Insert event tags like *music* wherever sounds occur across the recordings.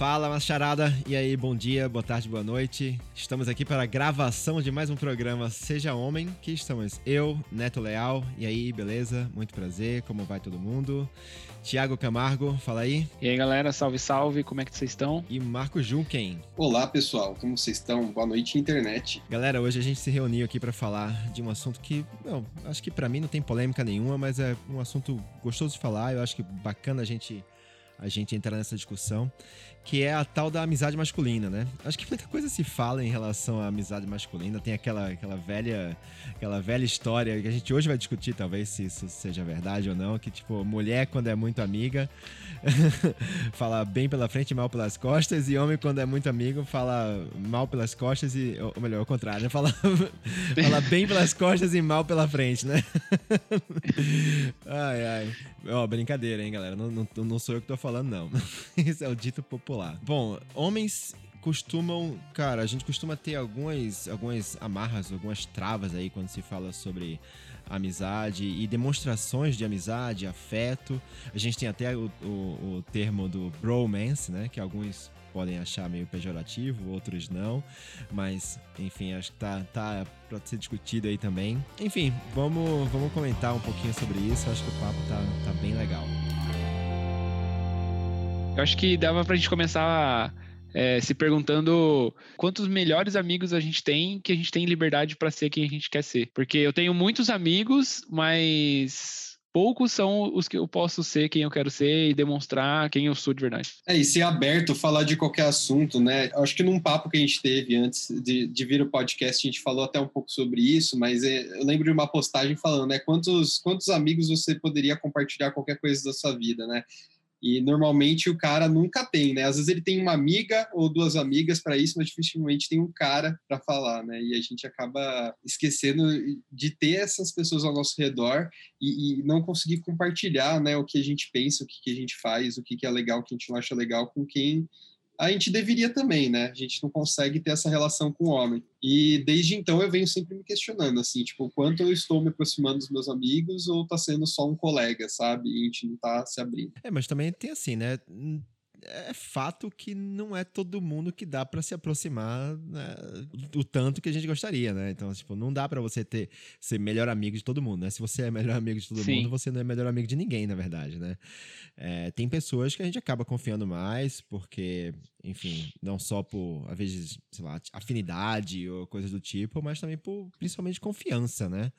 Fala, macharada! E aí, bom dia, boa tarde, boa noite. Estamos aqui para a gravação de mais um programa Seja Homem, que estamos eu, Neto Leal. E aí, beleza? Muito prazer, como vai todo mundo? Tiago Camargo, fala aí. E aí, galera, salve, salve, como é que vocês estão? E Marco Junquem. Olá, pessoal, como vocês estão? Boa noite, internet. Galera, hoje a gente se reuniu aqui para falar de um assunto que, não, acho que para mim não tem polêmica nenhuma, mas é um assunto gostoso de falar. Eu acho que bacana a gente a gente entrar nessa discussão, que é a tal da amizade masculina, né? Acho que muita coisa se fala em relação à amizade masculina, tem aquela, aquela velha aquela velha história que a gente hoje vai discutir, talvez se isso seja verdade ou não, que tipo, mulher quando é muito amiga *laughs* fala bem pela frente e mal pelas costas, e homem quando é muito amigo fala mal pelas costas e, ou melhor, ao contrário, né? fala, *laughs* fala bem pelas costas e mal pela frente, né? *laughs* ai, ai. Ó, brincadeira, hein, galera, não, não, não sou eu que tô falando, não. Isso é o dito popular. Bom, homens costumam, cara, a gente costuma ter algumas, algumas amarras, algumas travas aí quando se fala sobre amizade e demonstrações de amizade, afeto. A gente tem até o, o, o termo do bromance, né? Que alguns podem achar meio pejorativo, outros não. Mas, enfim, acho que tá, tá pra ser discutido aí também. Enfim, vamos, vamos comentar um pouquinho sobre isso. Acho que o papo tá, tá bem legal. Eu acho que dava pra gente começar é, se perguntando quantos melhores amigos a gente tem que a gente tem liberdade para ser quem a gente quer ser. Porque eu tenho muitos amigos, mas poucos são os que eu posso ser quem eu quero ser e demonstrar quem eu sou de verdade. É, e ser aberto, falar de qualquer assunto, né? Acho que num papo que a gente teve antes de, de vir o podcast, a gente falou até um pouco sobre isso, mas é, eu lembro de uma postagem falando, né? Quantos, quantos amigos você poderia compartilhar qualquer coisa da sua vida, né? E normalmente o cara nunca tem, né? Às vezes ele tem uma amiga ou duas amigas para isso, mas dificilmente tem um cara para falar, né? E a gente acaba esquecendo de ter essas pessoas ao nosso redor e, e, não conseguir compartilhar, né? O que a gente pensa, o que, que a gente faz, o que, que é legal, o que a gente não acha legal com quem a gente deveria também, né? A gente não consegue ter essa relação com o homem. E desde então eu venho sempre me questionando, assim, tipo, quanto eu estou me aproximando dos meus amigos ou tá sendo só um colega, sabe? E a gente não tá se abrindo. É, mas também tem assim, né? É fato que não é todo mundo que dá para se aproximar né, do tanto que a gente gostaria, né? Então, tipo, não dá para você ter ser melhor amigo de todo mundo, né? Se você é melhor amigo de todo Sim. mundo, você não é melhor amigo de ninguém, na verdade, né? É, tem pessoas que a gente acaba confiando mais, porque, enfim, não só por, às vezes, sei lá, afinidade ou coisas do tipo, mas também por, principalmente, confiança, né?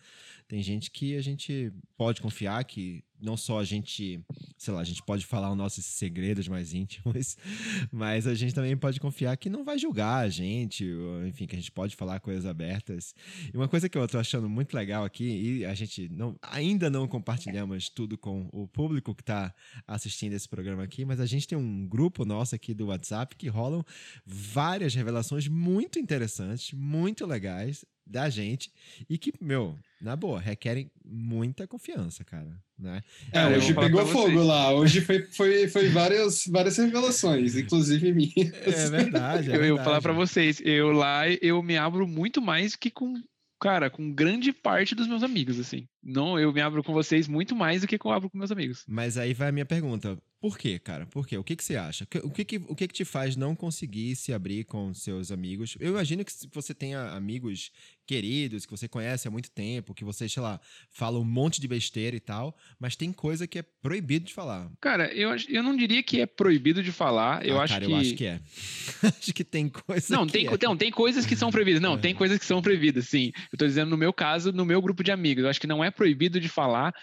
Tem gente que a gente pode confiar que não só a gente, sei lá, a gente pode falar os nossos segredos mais íntimos, *laughs* mas a gente também pode confiar que não vai julgar a gente, enfim, que a gente pode falar coisas abertas. E uma coisa que eu tô achando muito legal aqui, e a gente não, ainda não compartilhamos tudo com o público que está assistindo esse programa aqui, mas a gente tem um grupo nosso aqui do WhatsApp que rolam várias revelações muito interessantes, muito legais da gente e que, meu, na boa, requerem muita confiança, cara. Né? É, hoje pegou fogo lá. Hoje foi, foi, foi várias, várias revelações, inclusive minhas. É verdade. É eu, verdade. eu vou falar para vocês, eu lá eu me abro muito mais que com cara, com grande parte dos meus amigos, assim. Não, eu me abro com vocês muito mais do que eu abro com meus amigos. Mas aí vai a minha pergunta. Por quê, cara? Por quê? O que, que você acha? O que que, o que que te faz não conseguir se abrir com seus amigos? Eu imagino que você tenha amigos queridos, que você conhece há muito tempo, que você, sei lá, fala um monte de besteira e tal, mas tem coisa que é proibido de falar. Cara, eu, eu não diria que é proibido de falar. Eu ah, acho cara, que. eu acho que é. *laughs* acho que tem coisa. Não, tem, é. não, tem coisas que são proibidas. Não, é. tem coisas que são proibidas, sim. Eu tô dizendo no meu caso, no meu grupo de amigos. Eu acho que não é proibido de falar,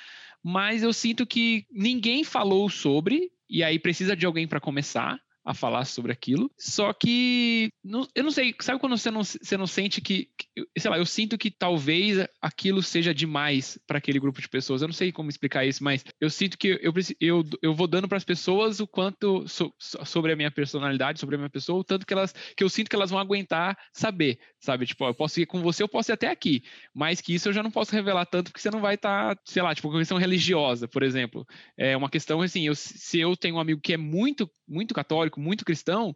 mas eu sinto que ninguém falou sobre, e aí precisa de alguém para começar a falar sobre aquilo. Só que não, eu não sei, sabe quando você não, você não sente que, que, sei lá, eu sinto que talvez aquilo seja demais para aquele grupo de pessoas. Eu não sei como explicar isso, mas eu sinto que eu, eu, eu vou dando para as pessoas o quanto so, sobre a minha personalidade, sobre a minha pessoa, o tanto que elas que eu sinto que elas vão aguentar saber, sabe? Tipo, eu posso ir com você, eu posso ir até aqui, mas que isso eu já não posso revelar tanto porque você não vai estar, tá, sei lá, tipo, uma questão religiosa, por exemplo. É uma questão assim, eu, se eu tenho um amigo que é muito muito católico, muito cristão,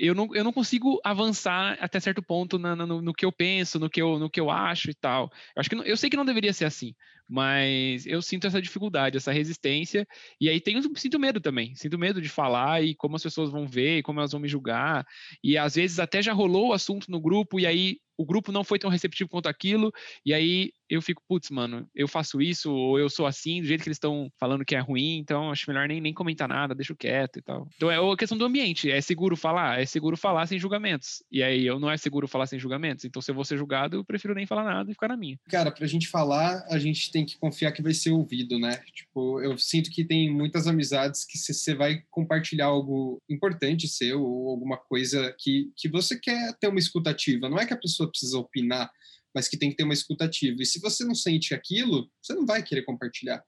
eu não, eu não consigo avançar até certo ponto na, no, no, que eu penso, no que eu, no que eu acho e tal. Eu, acho que não, eu sei que não deveria ser assim, mas eu sinto essa dificuldade, essa resistência, e aí tenho, sinto medo também, sinto medo de falar e como as pessoas vão ver, e como elas vão me julgar, e às vezes até já rolou o assunto no grupo, e aí o grupo não foi tão receptivo quanto aquilo, e aí eu fico, putz, mano, eu faço isso, ou eu sou assim, do jeito que eles estão falando que é ruim, então acho melhor nem, nem comentar nada, deixo quieto e tal. Então é a questão do ambiente, é seguro falar? É seguro falar sem julgamentos. E aí eu não é seguro falar sem julgamentos, então se eu vou ser julgado, eu prefiro nem falar nada e ficar na minha. Cara, pra gente falar, a gente tem que confiar que vai ser ouvido, né? Tipo, eu sinto que tem muitas amizades que você vai compartilhar algo importante seu, ou alguma coisa que, que você quer ter uma escutativa. Não é que a pessoa precisa opinar, mas que tem que ter uma escutativa. E se você não sente aquilo, você não vai querer compartilhar.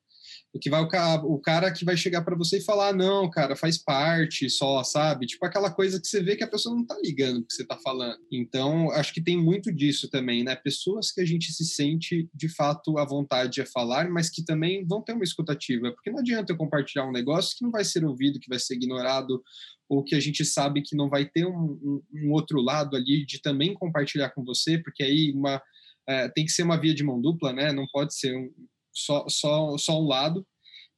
O que vai o cara que vai chegar para você e falar, não, cara, faz parte só, sabe? Tipo aquela coisa que você vê que a pessoa não tá ligando o que você tá falando. Então, acho que tem muito disso também, né? Pessoas que a gente se sente de fato à vontade a falar, mas que também vão ter uma escutativa, porque não adianta eu compartilhar um negócio que não vai ser ouvido, que vai ser ignorado, ou que a gente sabe que não vai ter um, um, um outro lado ali de também compartilhar com você, porque aí uma é, tem que ser uma via de mão dupla, né? Não pode ser um, só, só, só um lado.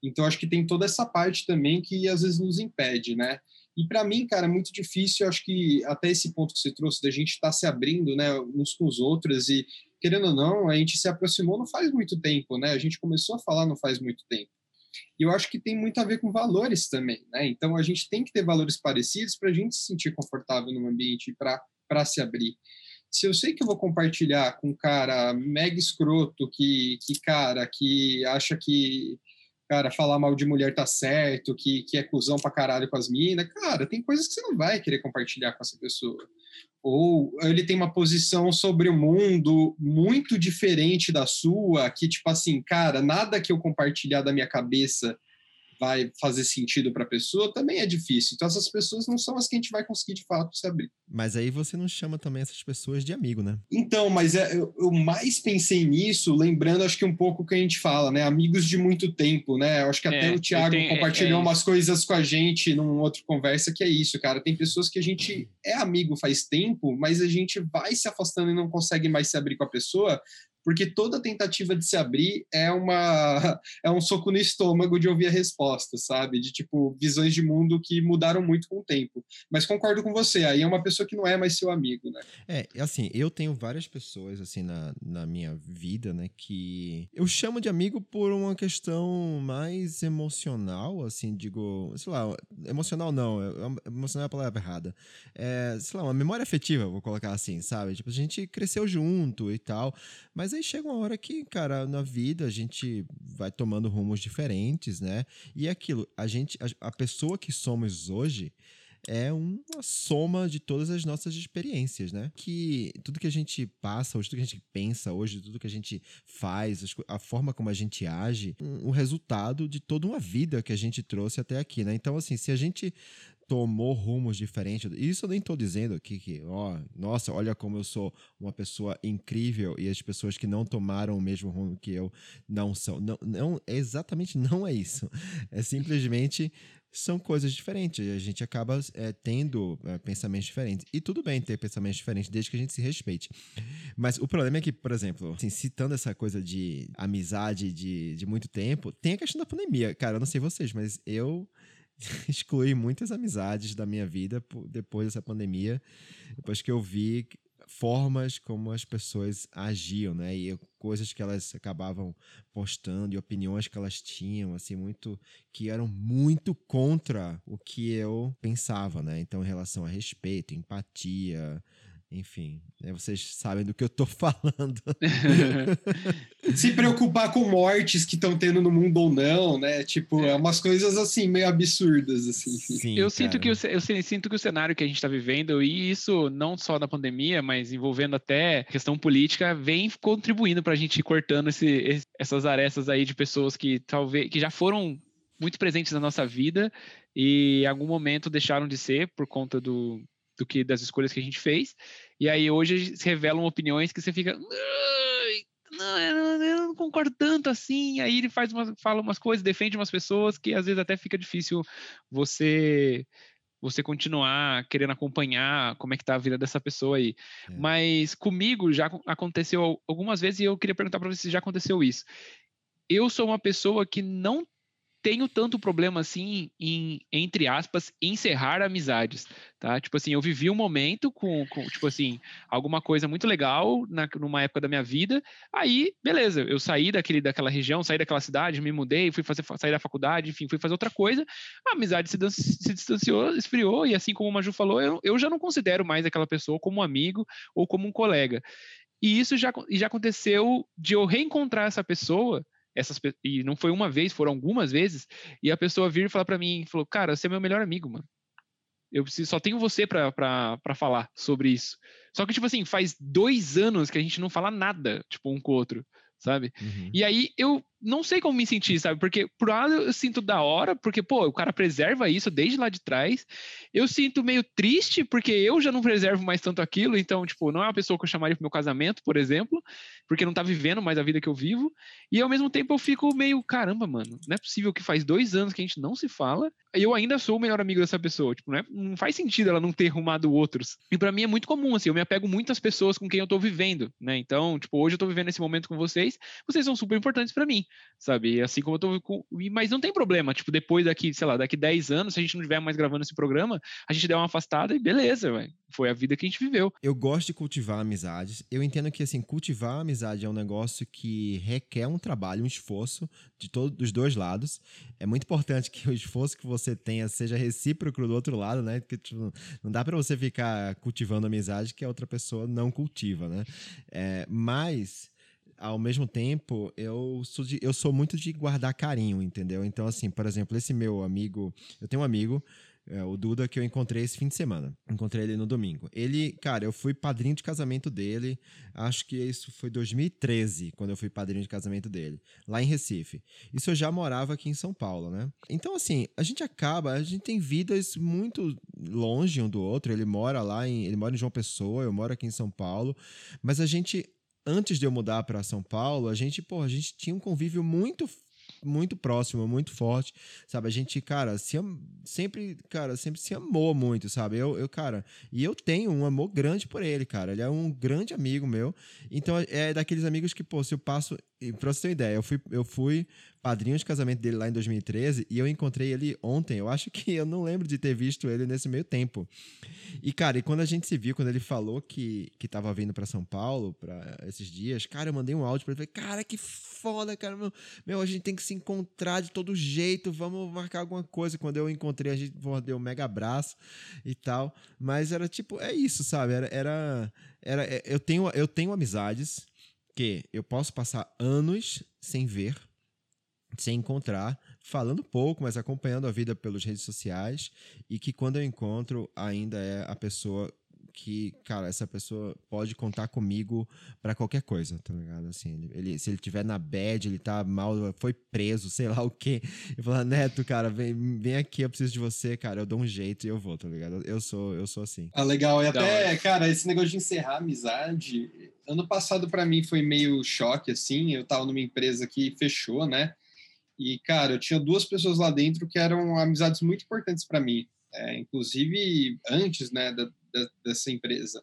Então, acho que tem toda essa parte também que às vezes nos impede, né? E para mim, cara, é muito difícil. Acho que até esse ponto que você trouxe da gente estar tá se abrindo, né, uns com os outros e querendo ou não, a gente se aproximou não faz muito tempo, né? A gente começou a falar não faz muito tempo. E eu acho que tem muito a ver com valores também, né? Então a gente tem que ter valores parecidos para a gente se sentir confortável no ambiente para se abrir se eu sei que eu vou compartilhar com um cara mega escroto que, que cara, que acha que, cara, falar mal de mulher tá certo, que, que é cuzão pra caralho com as minas, cara, tem coisas que você não vai querer compartilhar com essa pessoa. Ou ele tem uma posição sobre o mundo muito diferente da sua, que, tipo assim, cara, nada que eu compartilhar da minha cabeça vai fazer sentido para a pessoa, também é difícil. Então, essas pessoas não são as que a gente vai conseguir de fato se abrir. Mas aí você não chama também essas pessoas de amigo, né? Então, mas é, eu, eu, mais pensei nisso, lembrando, acho que um pouco o que a gente fala, né? Amigos de muito tempo, né? Eu acho que até é, o Thiago tenho, é, compartilhou é, umas coisas com a gente num outro conversa que é isso, cara. Tem pessoas que a gente é amigo faz tempo, mas a gente vai se afastando e não consegue mais se abrir com a pessoa porque toda tentativa de se abrir é uma *laughs* é um soco no estômago de ouvir a resposta, sabe? De tipo visões de mundo que mudaram muito com o tempo. Mas concordo com você, aí é uma pessoa que não é mais seu amigo, né? É, assim, eu tenho várias pessoas assim na, na minha vida, né, que eu chamo de amigo por uma questão mais emocional, assim, digo, sei lá, emocional não, é, é, emocional é a palavra errada. É, sei lá, uma memória afetiva, vou colocar assim, sabe? Tipo, a gente cresceu junto e tal, mas aí chega uma hora que, cara, na vida a gente vai tomando rumos diferentes, né? E é aquilo, a gente, a, a pessoa que somos hoje é uma soma de todas as nossas experiências, né? Que tudo que a gente passa hoje, tudo que a gente pensa hoje, tudo que a gente faz, a forma como a gente age, um resultado de toda uma vida que a gente trouxe até aqui, né? Então, assim, se a gente tomou rumos diferentes. Isso eu nem estou dizendo aqui que, ó, nossa, olha como eu sou uma pessoa incrível e as pessoas que não tomaram o mesmo rumo que eu não são. Não, não exatamente não é isso. É simplesmente são coisas diferentes. A gente acaba é, tendo é, pensamentos diferentes. E tudo bem ter pensamentos diferentes, desde que a gente se respeite. Mas o problema é que, por exemplo, assim, citando essa coisa de amizade de, de muito tempo, tem a questão da pandemia. Cara, eu não sei vocês, mas eu *laughs* excluí muitas amizades da minha vida depois dessa pandemia, depois que eu vi formas como as pessoas agiam, né? E coisas que elas acabavam postando e opiniões que elas tinham, assim, muito que eram muito contra o que eu pensava, né? Então, em relação a respeito, empatia, enfim, né, vocês sabem do que eu tô *laughs* falando. *laughs* Se preocupar com mortes que estão tendo no mundo ou não, né? Tipo, é, é umas coisas assim, meio absurdas, assim. Sim, eu, sinto que o, eu sinto que o cenário que a gente está vivendo, e isso não só na pandemia, mas envolvendo até questão política, vem contribuindo para a gente ir cortando esse, essas arestas aí de pessoas que talvez que já foram muito presentes na nossa vida e em algum momento deixaram de ser por conta do, do que das escolhas que a gente fez. E aí hoje se revelam opiniões que você fica. Não, eu não concordo tanto assim. Aí ele faz fala umas coisas, defende umas pessoas que às vezes até fica difícil você você continuar querendo acompanhar como é que tá a vida dessa pessoa aí. É. Mas comigo já aconteceu algumas vezes e eu queria perguntar para você se já aconteceu isso. Eu sou uma pessoa que não tenho tanto problema assim em, entre aspas, encerrar amizades, tá? Tipo assim, eu vivi um momento com, com tipo assim, alguma coisa muito legal na, numa época da minha vida, aí, beleza, eu saí daquele, daquela região, saí daquela cidade, me mudei, fui fazer, sair da faculdade, enfim, fui fazer outra coisa, a amizade se, se distanciou, esfriou, e assim como o Maju falou, eu, eu já não considero mais aquela pessoa como um amigo ou como um colega. E isso já, já aconteceu de eu reencontrar essa pessoa essas e não foi uma vez, foram algumas vezes, e a pessoa vir e falar para mim, falou, cara, você é meu melhor amigo, mano. Eu preciso, só tenho você para falar sobre isso. Só que, tipo assim, faz dois anos que a gente não fala nada, tipo, um com o outro, sabe? Uhum. E aí eu não sei como me sentir, sabe? Porque, por um lado, eu sinto da hora, porque, pô, o cara preserva isso desde lá de trás. Eu sinto meio triste, porque eu já não preservo mais tanto aquilo. Então, tipo, não é uma pessoa que eu chamaria pro meu casamento, por exemplo, porque não tá vivendo mais a vida que eu vivo. E, ao mesmo tempo, eu fico meio, caramba, mano, não é possível que faz dois anos que a gente não se fala e eu ainda sou o melhor amigo dessa pessoa. Tipo, não, é, não faz sentido ela não ter arrumado outros. E para mim é muito comum, assim, eu me apego muito às pessoas com quem eu tô vivendo, né? Então, tipo, hoje eu tô vivendo esse momento com vocês, vocês são super importantes para mim sabe? Assim como eu tô com... Mas não tem problema, tipo, depois daqui, sei lá, daqui 10 anos, se a gente não estiver mais gravando esse programa, a gente der uma afastada e beleza, véio. foi a vida que a gente viveu. Eu gosto de cultivar amizades. Eu entendo que, assim, cultivar amizade é um negócio que requer um trabalho, um esforço de todos dos dois lados. É muito importante que o esforço que você tenha seja recíproco do outro lado, né? Porque tipo, não dá para você ficar cultivando amizade que a outra pessoa não cultiva, né? É, mas ao mesmo tempo, eu sou, de, eu sou muito de guardar carinho, entendeu? Então, assim, por exemplo, esse meu amigo, eu tenho um amigo, é, o Duda, que eu encontrei esse fim de semana. Encontrei ele no domingo. Ele, cara, eu fui padrinho de casamento dele, acho que isso foi 2013, quando eu fui padrinho de casamento dele, lá em Recife. Isso eu já morava aqui em São Paulo, né? Então, assim, a gente acaba, a gente tem vidas muito longe um do outro. Ele mora lá em, ele mora em João Pessoa, eu moro aqui em São Paulo, mas a gente antes de eu mudar para São Paulo, a gente, pô, a gente tinha um convívio muito muito próximo, muito forte, sabe? A gente, cara, se sempre, cara, sempre se amou muito, sabe? Eu, eu, cara, e eu tenho um amor grande por ele, cara. Ele é um grande amigo meu. Então é daqueles amigos que, pô, se eu passo, pra você ter uma ideia, eu fui, eu fui padrinho de casamento dele lá em 2013 e eu encontrei ele ontem. Eu acho que eu não lembro de ter visto ele nesse meio tempo. E, cara, e quando a gente se viu, quando ele falou que, que tava vindo para São Paulo para esses dias, cara, eu mandei um áudio para ele. Cara, que foda, cara. Meu, meu, a gente tem que se encontrar de todo jeito. Vamos marcar alguma coisa. Quando eu encontrei, a gente deu um mega abraço e tal. Mas era tipo, é isso, sabe? Era. era, era é, eu, tenho, eu tenho amizades que eu posso passar anos sem ver sem encontrar, falando pouco, mas acompanhando a vida pelas redes sociais e que quando eu encontro ainda é a pessoa que, cara, essa pessoa pode contar comigo para qualquer coisa, tá ligado? Assim, ele, ele, se ele tiver na bad, ele tá mal, foi preso, sei lá o quê. E falar, Neto, cara, vem, vem aqui, eu preciso de você, cara, eu dou um jeito e eu vou, tá ligado? Eu sou, eu sou assim. Ah, legal. E até, cara, esse negócio de encerrar a amizade, ano passado para mim foi meio choque, assim, eu tava numa empresa que fechou, né? E, cara, eu tinha duas pessoas lá dentro que eram amizades muito importantes para mim, é, inclusive antes, né, da, da, dessa empresa.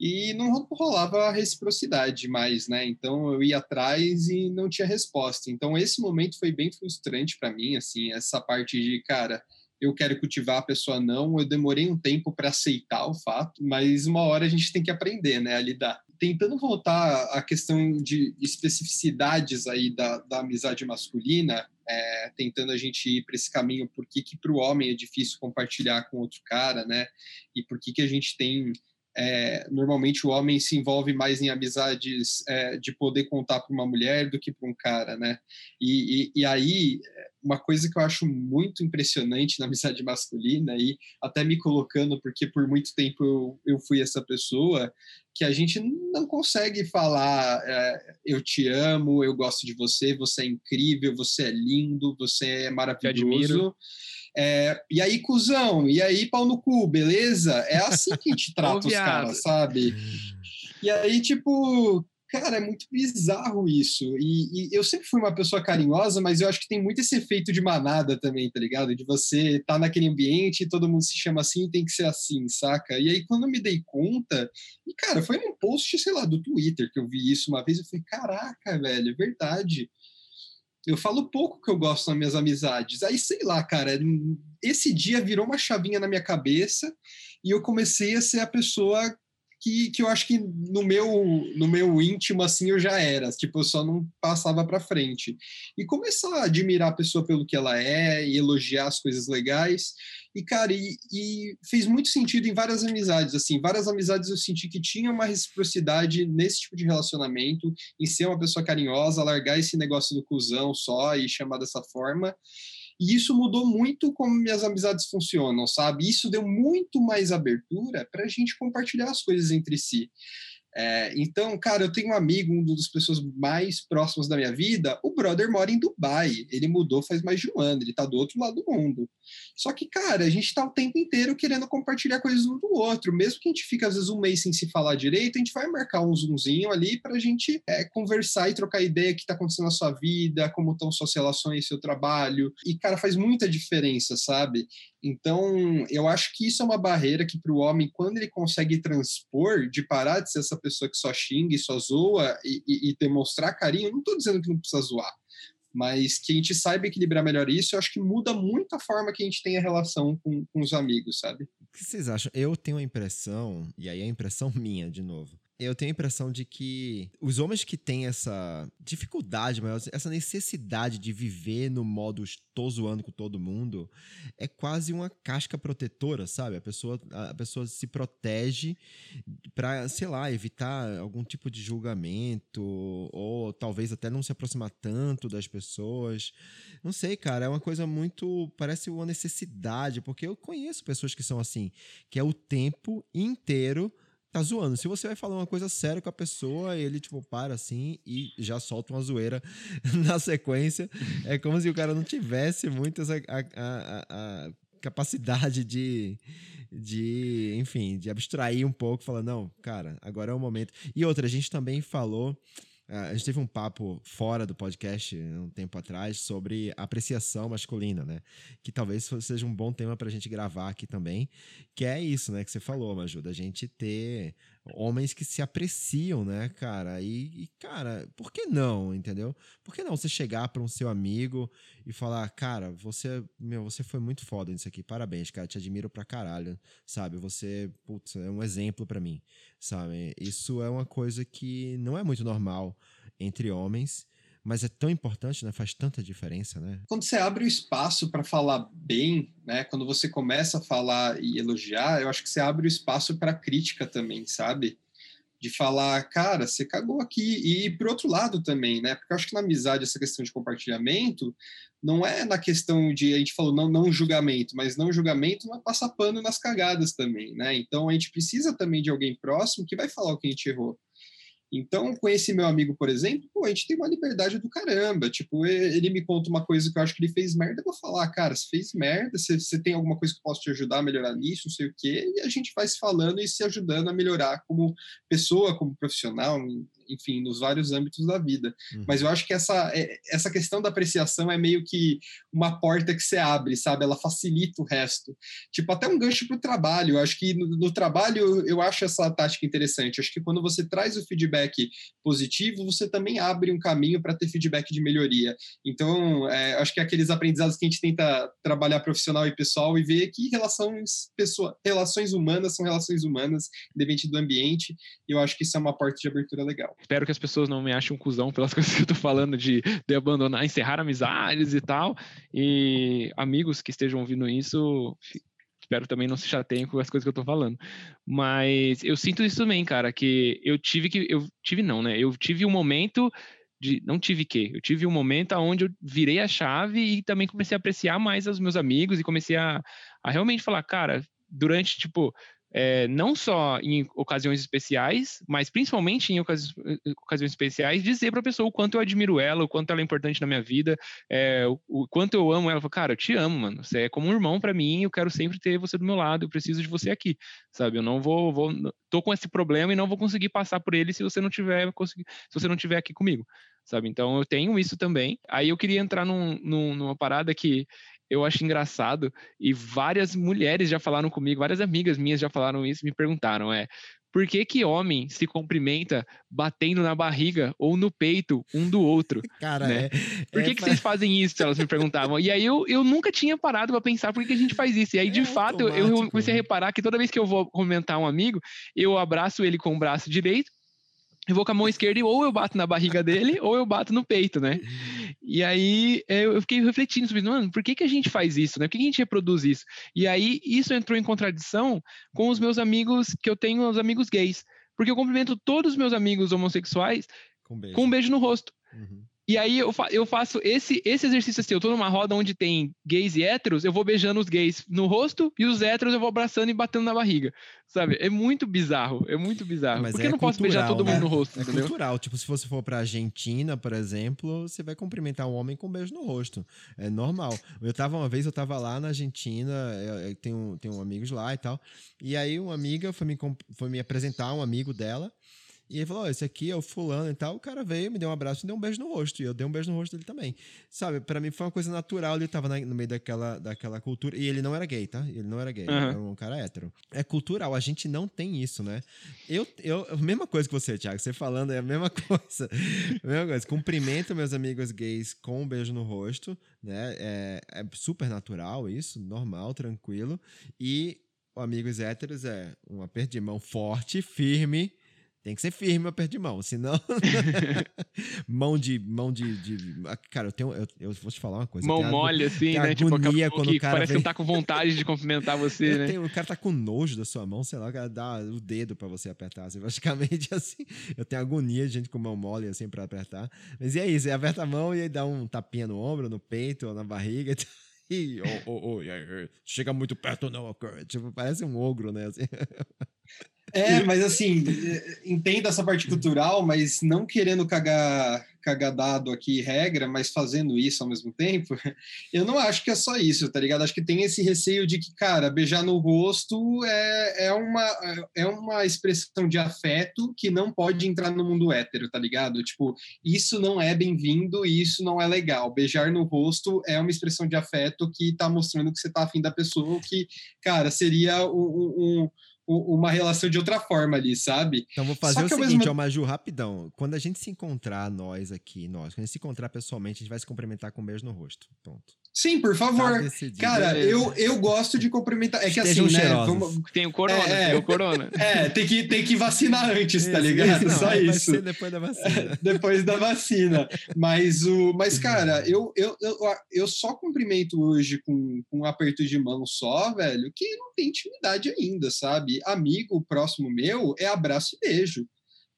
E não rolava reciprocidade mais, né? Então eu ia atrás e não tinha resposta. Então esse momento foi bem frustrante para mim, assim, essa parte de, cara, eu quero cultivar, a pessoa não. Eu demorei um tempo para aceitar o fato, mas uma hora a gente tem que aprender, né, a lidar tentando voltar à questão de especificidades aí da, da amizade masculina, é, tentando a gente ir para esse caminho, por que, que para o homem é difícil compartilhar com outro cara, né? E por que, que a gente tem. É, normalmente o homem se envolve mais em amizades é, de poder contar para uma mulher do que para um cara, né? E, e, e aí uma coisa que eu acho muito impressionante na amizade *laughs* masculina, e até me colocando, porque por muito tempo eu, eu fui essa pessoa, que a gente não consegue falar é, eu te amo, eu gosto de você, você é incrível, você é lindo, você é maravilhoso. É, e aí, cuzão, e aí, pau no cu, beleza? É assim que a gente *laughs* trata os caras, sabe? E aí, tipo, Cara, é muito bizarro isso. E, e, eu sempre fui uma pessoa carinhosa, mas eu acho que tem muito esse efeito de manada também, tá ligado? De você estar tá naquele ambiente e todo mundo se chama assim tem que ser assim, saca? E aí, quando eu me dei conta, e cara, foi num post, sei lá, do Twitter que eu vi isso uma vez, eu falei, caraca, velho, é verdade. Eu falo pouco que eu gosto nas minhas amizades. Aí, sei lá, cara, esse dia virou uma chavinha na minha cabeça e eu comecei a ser a pessoa que, que eu acho que no meu, no meu íntimo, assim, eu já era. Tipo, eu só não passava para frente. E começar a admirar a pessoa pelo que ela é e elogiar as coisas legais. E, cara, e, e fez muito sentido em várias amizades, assim. Várias amizades eu senti que tinha uma reciprocidade nesse tipo de relacionamento, em ser uma pessoa carinhosa, largar esse negócio do cuzão só e chamar dessa forma. E isso mudou muito como minhas amizades funcionam, sabe? Isso deu muito mais abertura para a gente compartilhar as coisas entre si. É, então, cara, eu tenho um amigo, uma das pessoas mais próximas da minha vida, o brother mora em Dubai. Ele mudou faz mais de um ano, ele tá do outro lado do mundo. Só que, cara, a gente tá o tempo inteiro querendo compartilhar coisas um do outro. Mesmo que a gente fique, às vezes, um mês sem se falar direito, a gente vai marcar um zoomzinho ali pra gente é, conversar e trocar ideia que tá acontecendo na sua vida, como estão suas relações, seu trabalho. E, cara, faz muita diferença, sabe? Então, eu acho que isso é uma barreira que para o homem, quando ele consegue transpor, de parar de ser essa pessoa que só xinga e só zoa e, e, e demonstrar carinho, não estou dizendo que não precisa zoar, mas que a gente saiba equilibrar melhor isso, eu acho que muda muito a forma que a gente tem a relação com, com os amigos, sabe? O que vocês acham? Eu tenho a impressão, e aí é a impressão *laughs* minha, de novo, eu tenho a impressão de que os homens que têm essa dificuldade, essa necessidade de viver no modo estou zoando com todo mundo, é quase uma casca protetora, sabe? A pessoa, a pessoa se protege para, sei lá, evitar algum tipo de julgamento ou talvez até não se aproximar tanto das pessoas. Não sei, cara, é uma coisa muito, parece uma necessidade, porque eu conheço pessoas que são assim, que é o tempo inteiro tá zoando. Se você vai falar uma coisa séria com a pessoa, ele, tipo, para assim e já solta uma zoeira *laughs* na sequência. É como se o cara não tivesse muito essa a, a, a capacidade de, de, enfim, de abstrair um pouco, falando, não, cara, agora é o momento. E outra, a gente também falou a gente teve um papo fora do podcast um tempo atrás sobre apreciação masculina, né? Que talvez seja um bom tema para a gente gravar aqui também, que é isso, né? Que você falou, Maju, da gente ter homens que se apreciam, né, cara? E, e, cara, por que não, entendeu? Por que não você chegar para um seu amigo e falar, cara, você, meu, você foi muito foda nisso aqui, parabéns, cara, te admiro pra caralho, sabe? Você, putz, é um exemplo para mim, sabe? Isso é uma coisa que não é muito normal entre homens mas é tão importante, né? Faz tanta diferença, né? Quando você abre o espaço para falar bem, né? Quando você começa a falar e elogiar, eu acho que você abre o espaço para crítica também, sabe? De falar, cara, você cagou aqui. E por outro lado também, né? Porque eu acho que na amizade essa questão de compartilhamento não é na questão de a gente falou não não julgamento, mas não julgamento não é passar pano nas cagadas também, né? Então a gente precisa também de alguém próximo que vai falar o que a gente errou. Então, com esse meu amigo, por exemplo, pô, a gente tem uma liberdade do caramba. Tipo, ele me conta uma coisa que eu acho que ele fez merda, eu vou falar, cara, você fez merda, você, você tem alguma coisa que eu posso te ajudar a melhorar nisso, não sei o quê, e a gente vai se falando e se ajudando a melhorar como pessoa, como profissional, enfim, nos vários âmbitos da vida. Uhum. Mas eu acho que essa, é, essa questão da apreciação é meio que uma porta que você abre, sabe? Ela facilita o resto. Tipo, até um gancho para o trabalho. Eu acho que no, no, trabalho eu acho essa tática interessante. Eu acho que quando você traz o feedback positivo, você também abre um caminho para ter feedback de melhoria. Então, é, acho que é aqueles aprendizados que a gente tenta trabalhar profissional e pessoal e ver que relações, pessoa, relações humanas são relações humanas, independente do ambiente. Eu acho que isso é uma porta de abertura legal. Espero que as pessoas não me achem um cuzão pelas *laughs* coisas que eu tô falando de, de abandonar, encerrar amizades e tal. E amigos que estejam ouvindo isso, espero também não se chateiem com as coisas que eu tô falando. Mas eu sinto isso também, cara, que eu tive que. Eu tive não, né? Eu tive um momento de. Não tive que. Eu tive um momento onde eu virei a chave e também comecei a apreciar mais os meus amigos e comecei a, a realmente falar, cara, durante, tipo, é, não só em ocasiões especiais, mas principalmente em ocasi ocasiões especiais, dizer para a pessoa o quanto eu admiro ela, o quanto ela é importante na minha vida, é, o, o, quanto eu amo ela. Cara, eu te amo, mano. Você é como um irmão para mim, eu quero sempre ter você do meu lado, eu preciso de você aqui, sabe? Eu não vou, vou tô com esse problema e não vou conseguir passar por ele se você não tiver se você não tiver aqui comigo, sabe? Então eu tenho isso também. Aí eu queria entrar num, num, numa parada que eu acho engraçado e várias mulheres já falaram comigo, várias amigas minhas já falaram isso, me perguntaram, é, por que que homem se cumprimenta batendo na barriga ou no peito um do outro? *laughs* Cara, né? é, Por que, é que vocês fazem isso? Elas me perguntavam. E aí eu, eu nunca tinha parado para pensar por que, que a gente faz isso. E aí, de É fato, eu- eu automático. comecei a reparar que toda vez que eu vou comentar um amigo, eu abraço ele com o braço direito, eu vou com a mão esquerda e ou eu bato na barriga dele ou eu bato no peito, né? E aí é, eu fiquei refletindo sobre, mano, por que, que a gente faz isso, né? Por que, que a gente reproduz isso? E aí isso entrou em contradição com os meus amigos, que eu tenho os amigos gays. Porque eu cumprimento todos os meus amigos homossexuais Com beijo. com um beijo no rosto. Uhum. E aí eu, fa- eu faço esse, esse exercício assim, eu tô numa roda onde tem gays e héteros, eu vou beijando os gays no rosto e os héteros eu vou abraçando e batendo na barriga, sabe? É muito bizarro, é muito bizarro. Mas Porque é eu não posso beijar cultural, todo mundo né? no rosto, É entendeu? cultural. Tipo, se você for pra Argentina, por exemplo, você vai cumprimentar um homem com um beijo no rosto. É normal. Eu tava uma vez, eu tava lá na Argentina, eu, eu tenho, tenho amigos lá e tal. E aí uma amiga foi me, foi me apresentar um amigo dela. E ele falou: Ó, esse aqui é o fulano e tal. O cara veio, me deu um abraço e deu um beijo no rosto. E eu dei um beijo no rosto dele também. Sabe, pra mim foi uma coisa natural. Ele tava na- no meio daquela, daquela cultura. E ele não era gay, tá? Ele não era gay. Aham. era um cara hétero. É cultural. A gente não tem isso, né? Eu, eu, a mesma coisa que você, Thiago. Você falando é a mesma *laughs* coisa. A mesma coisa. Cumprimento meus amigos gays com um beijo no rosto, né? É, é super natural isso, normal, tranquilo. E amigos héteros é um aperto de mão forte, firme. Tem que ser firme o aperto de mão, senão. *laughs* mão de. Mão de, de- Cara, eu tenho. Eu, eu vou te falar uma coisa. Mão mole, assim, tem né? Tipo, quando que o cara parece que vem- não tá com vontade de cumprimentar você, Eu né? tenho- o cara tá com nojo da sua mão, sei lá, o cara dá o dedo pra você apertar. Assim, *laughs* praticamente assim. Eu tenho agonia de gente com mão mole assim pra apertar. Mas e é isso, você aperta a mão e aí dá um tapinha no ombro, no peito, ou na barriga. *laughs* e tal. E, oh, oh, oh, chega muito perto, não, cara. Tipo, parece um ogro, né? Assim. É, mas assim, entenda essa parte cultural, mas não querendo cagar, cagar dado aqui regra, mas fazendo isso ao mesmo tempo, *laughs* eu não acho que é só isso, tá ligado? Acho que tem esse receio de que, cara, beijar no rosto é, é, uma, é uma expressão de afeto que não pode entrar no mundo hétero, tá ligado? Tipo, isso não é bem-vindo e isso não é legal. Beijar no rosto é uma expressão de afeto que tá mostrando que você tá afim da pessoa, que, cara, seria um- um- uma relação de outra forma ali, sabe? Então vou Só fazer o seguinte, mesmo- ó, Maju, rapidão. Quando a gente se encontrar, nós aqui, nós, quando a gente se encontrar pessoalmente, a gente vai se cumprimentar com um beijo no rosto. Ponto. Sim, por Tá favor. decidido. Cara, Beleza. eu, eu gosto de cumprimentar. É que Estejam assim, né? Vamos, Tem o corona, É, é. tem o corona. *laughs* é, tem que, tem que vacinar antes, tá ligado? isso, não, Só isso. depois da vacina. Depois da vacina. Mas, o, mas cara, eu, eu, eu, eu só cumprimento hoje com, com um aperto de mão só, velho, que não tem intimidade ainda, sabe? Amigo próximo meu é abraço e beijo.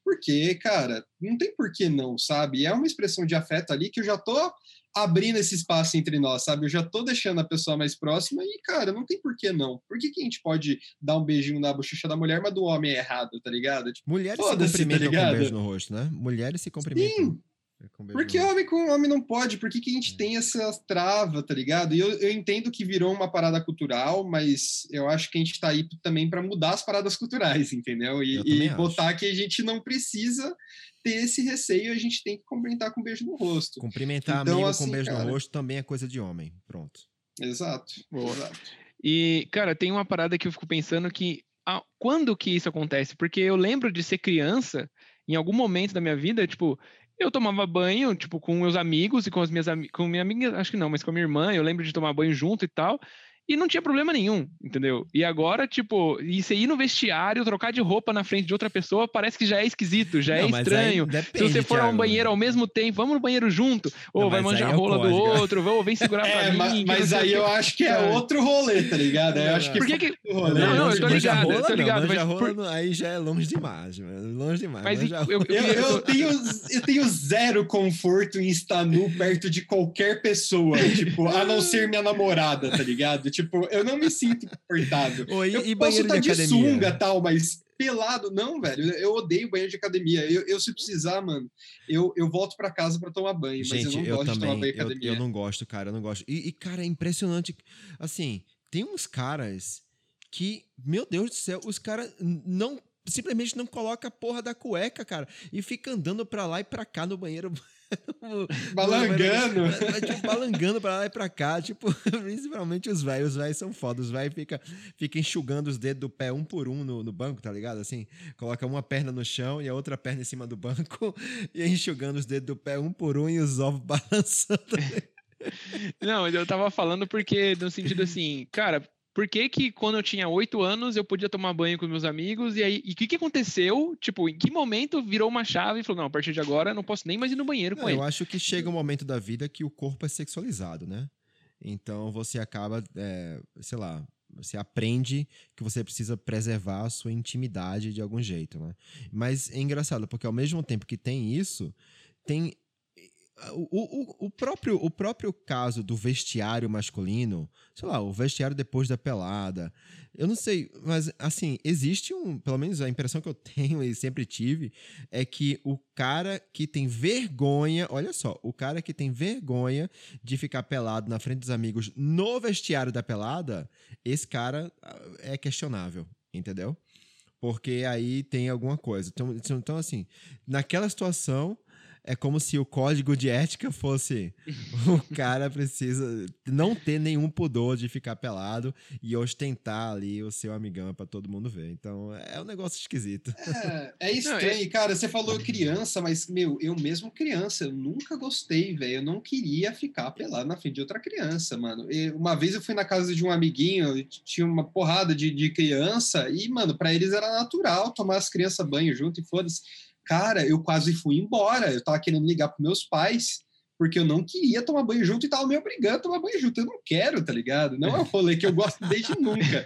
Porque, cara, não tem por que não, sabe? É uma expressão de afeto ali que eu já tô abrindo esse espaço entre nós, sabe? Eu já tô deixando a pessoa mais próxima e, cara, não tem por que não. Por que, que a gente pode dar um beijinho na bochecha da mulher, mas do homem é errado, tá ligado? Tipo, Mulheres se tá cumprimentam com um beijo no rosto, né? Mulheres se cumprimentam. Sim, Por que homem com homem não pode? Por que, que a gente tem essa trava, tá ligado? E eu, eu entendo que virou uma parada cultural, mas eu acho que a gente tá aí também para mudar as paradas culturais, entendeu? E, e botar que a gente não precisa ter esse receio, a gente tem que cumprimentar com um beijo no rosto. Cumprimentar Então, amigo assim, com beijo cara- no rosto também é coisa de homem. Pronto. Exato. Boa. E, cara, tem uma parada que eu fico pensando que. ah, quando que isso acontece? Porque eu lembro de ser criança, em algum momento da minha vida, tipo, eu tomava banho, tipo, com meus amigos e com as minhas amigas. Com minha amiga, acho que não, mas com a minha irmã, eu lembro de tomar banho junto e tal. E não tinha problema nenhum, entendeu? E agora, tipo, e você ir no vestiário, trocar de roupa na frente de outra pessoa, parece que já é esquisito, já Não, é mas aí estranho. Se depende, você for a um Thiago. banheiro ao mesmo tempo, vamos no banheiro junto, ou Não, vai mas manjar aí a é rola do outro, ou vem segurar *laughs* pra É, mim. mas, não o aí eu acho que é outro rolê, tá ligado? Eu acho que Por que que- é outro rolê. Não, não, eu tô ligado, eu rola tô não, ligado, mas rola por- não, aí já é longe demais, mano. Longe demais. Mas manja eu, eu, Eu, eu eu- tenho, eu tenho zero conforto em estar nu perto de qualquer pessoa, tipo, a não ser minha namorada, tá ligado? Tipo, eu não me sinto confortável. *laughs* Oi, eu e posso estar de de, academia? sunga tal, mas pelado, não, velho. Eu odeio banheiro de academia. Eu, eu se precisar, mano, eu, eu volto para casa para tomar banho, mas eu Gente, não eu, gosto de tomar também, banho eu, academia. eu não gosto, cara, eu não gosto. E, e, cara, é impressionante. Assim, tem uns caras que, meu Deus do céu, os caras não simplesmente não coloca a porra da cueca, cara, e fica andando pra lá e pra cá no banheiro. *laughs* Balangando. Vai, tipo, balangando pra lá e pra cá. Tipo, *laughs* principalmente os velhos. Os velhos são foda. Os velhos ficam fica enxugando os dedos do pé um por um no, no banco, tá ligado? Assim, coloca uma perna no chão e a outra perna em cima do banco *laughs* e enxugando os dedos do pé um por um e os ovos *laughs* balançando. Não, eu tava falando porque, no sentido assim, cara, por que que quando eu tinha oito anos eu podia tomar banho com meus amigos e aí, e o que que aconteceu? Tipo, em que momento virou uma chave e falou, não, a partir de agora eu não posso nem mais ir no banheiro com Não, ele. eu acho que chega um momento da vida que o corpo é sexualizado, né? Então você acaba, é, sei lá, você aprende que você precisa preservar a sua intimidade de algum jeito, né? Mas é engraçado, porque ao mesmo tempo que tem isso, tem o, o, o, próprio, o próprio caso do vestiário masculino, sei lá, o vestiário depois da pelada. Eu não sei, mas assim, existe um. Pelo menos a impressão que eu tenho *laughs* e sempre tive é que o cara que tem vergonha, olha só, o cara que tem vergonha de ficar pelado na frente dos amigos no vestiário da pelada, esse cara é questionável, entendeu? Porque aí tem alguma coisa. Então, então assim, naquela situação é como se o código de ética fosse *laughs* o cara precisa não ter nenhum pudor de ficar pelado e ostentar ali o seu amigão para todo mundo ver. Então é um negócio esquisito. É, é estranho, não, é... cara. Você falou criança, mas, meu, eu mesmo criança, eu nunca gostei, velho. Eu não queria ficar pelado na frente de outra criança, mano. E uma vez eu fui na casa de um amiguinho, tinha uma porrada de, de criança, e, mano, para eles era natural tomar as crianças banho junto e foda-se. Cara, eu quase fui embora. Eu tava querendo ligar para meus pais, porque eu não queria tomar banho junto e tava me obrigando a tomar banho junto. Eu não quero, tá ligado? Não é um rolê que eu gosto desde *laughs* nunca.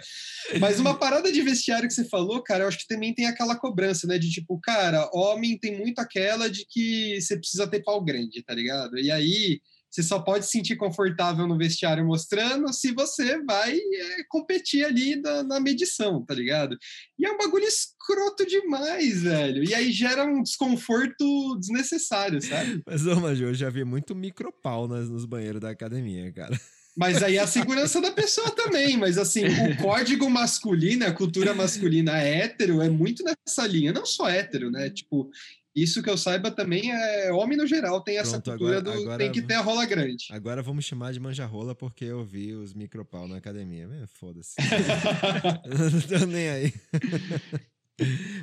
Mas uma parada de vestiário que você falou, cara, eu acho que também tem aquela cobrança, né? De tipo, cara, homem tem muito aquela de que você precisa ter pau grande, tá ligado? E aí você só pode se sentir confortável no vestiário mostrando se você vai é, competir ali na, na, medição, tá ligado? E é um bagulho escroto demais, velho. E aí gera um desconforto desnecessário, sabe? Mas, ô, Major, eu já vi muito micropau nos, nos banheiros da academia, cara. Mas aí é a segurança da pessoa também. Mas assim, o código masculino, a cultura masculina hétero é muito nessa linha. Não só hétero, né? Tipo, isso que eu saiba também é homem no geral tem essa Pronto, cultura agora, do agora, tem que ter a rola grande. Agora vamos chamar de manjarrola porque eu vi os micropau na academia. Foda-se. *laughs* *laughs* não tô nem aí. *laughs*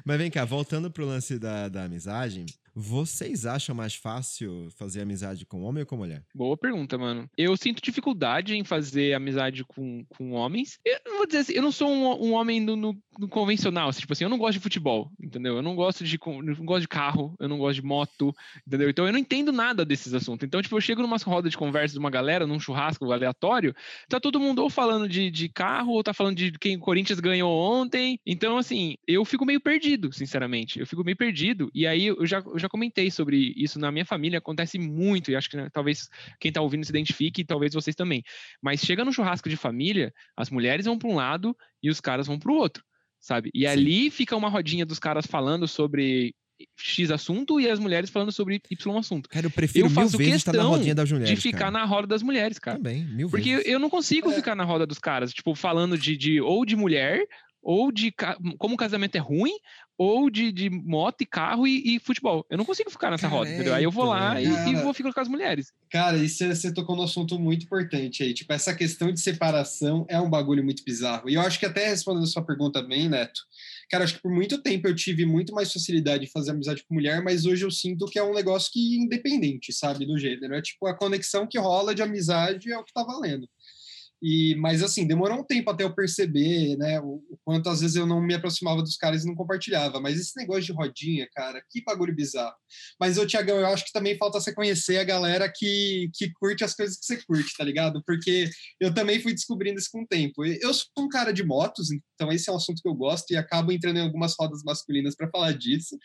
Mas vem cá, voltando pro lance da, da amizade, vocês acham mais fácil fazer amizade com homem ou com mulher? Boa pergunta, mano. Eu sinto dificuldade em fazer amizade com, com homens. Eu não vou dizer assim, eu não sou um, um homem no, no, no, convencional. Tipo assim, eu não gosto de futebol, entendeu? Eu não gosto de, não gosto de carro, eu não gosto de moto, entendeu? Então eu não entendo nada desses assuntos. Então, tipo, eu chego numa roda de conversa de uma galera, num churrasco aleatório, tá todo mundo ou falando de, de carro, ou tá falando de quem o Corinthians ganhou ontem. Então, assim, eu fico meio perdido, sinceramente. Eu fico meio perdido. E aí eu já, eu já comentei sobre isso na minha família, acontece muito, e acho que né, talvez quem tá ouvindo se identifique, e talvez vocês também. Mas chega no churrasco de família, as mulheres vão para um lado e os caras vão para o outro, sabe? E Sim. ali fica uma rodinha dos caras falando sobre X assunto e as mulheres falando sobre Y assunto. Cara, eu prefiro eu faço mil vezes estar na rodinha das mulheres. De ficar cara. na roda das mulheres, cara. Também, mil Porque vezes. eu não consigo é. ficar na roda dos caras, tipo, falando de, de ou de mulher ou de como o casamento é ruim, ou de, de moto e carro e, e futebol. Eu não consigo ficar nessa roda, entendeu? Aí eu vou lá e, e, vou ficar com as mulheres. Cara, e você tocou num assunto muito importante aí. Tipo, essa questão de separação é um bagulho muito bizarro. E eu acho que até respondendo a sua pergunta bem, Neto, cara, acho que por muito tempo eu tive muito mais facilidade de fazer amizade com mulher, mas hoje eu sinto que é um negócio que independente, sabe, do gênero. É tipo, a conexão que rola de amizade é o que tá valendo. E, mas assim, demorou um tempo até eu perceber, né, o, o, quanto às vezes eu não me aproximava dos caras e não compartilhava. Mas esse negócio de rodinha, cara, que bagulho bizarro. Mas, ô, Tiagão, eu acho que também falta você conhecer a galera que, que curte as coisas que você curte, tá ligado? Porque eu também fui descobrindo isso com o tempo. Eu sou um cara de motos, então esse é um assunto que eu gosto e acabo entrando em algumas rodas masculinas para falar disso.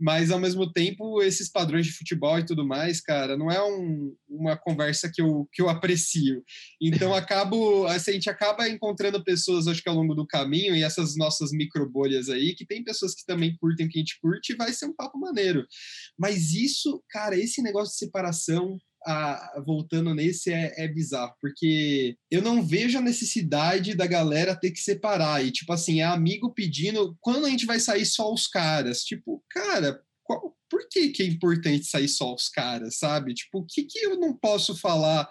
Mas, ao mesmo tempo, esses padrões de futebol e tudo mais, cara, não é um, uma conversa que eu, que eu aprecio. Então, acabo *laughs* acabo, assim, a gente acaba encontrando pessoas, acho que ao longo do caminho, e essas nossas microbolhas aí, que tem pessoas que também curtem o que a gente curte, e vai ser um papo maneiro. Mas isso, cara, esse negócio de separação, a, voltando nesse é, é, bizarro, porque eu não vejo a necessidade da galera ter que separar. E, tipo assim, é amigo pedindo quando a gente vai sair só os caras. Tipo, cara, por que, que é importante sair só os caras, sabe? Tipo, o que, que eu não posso falar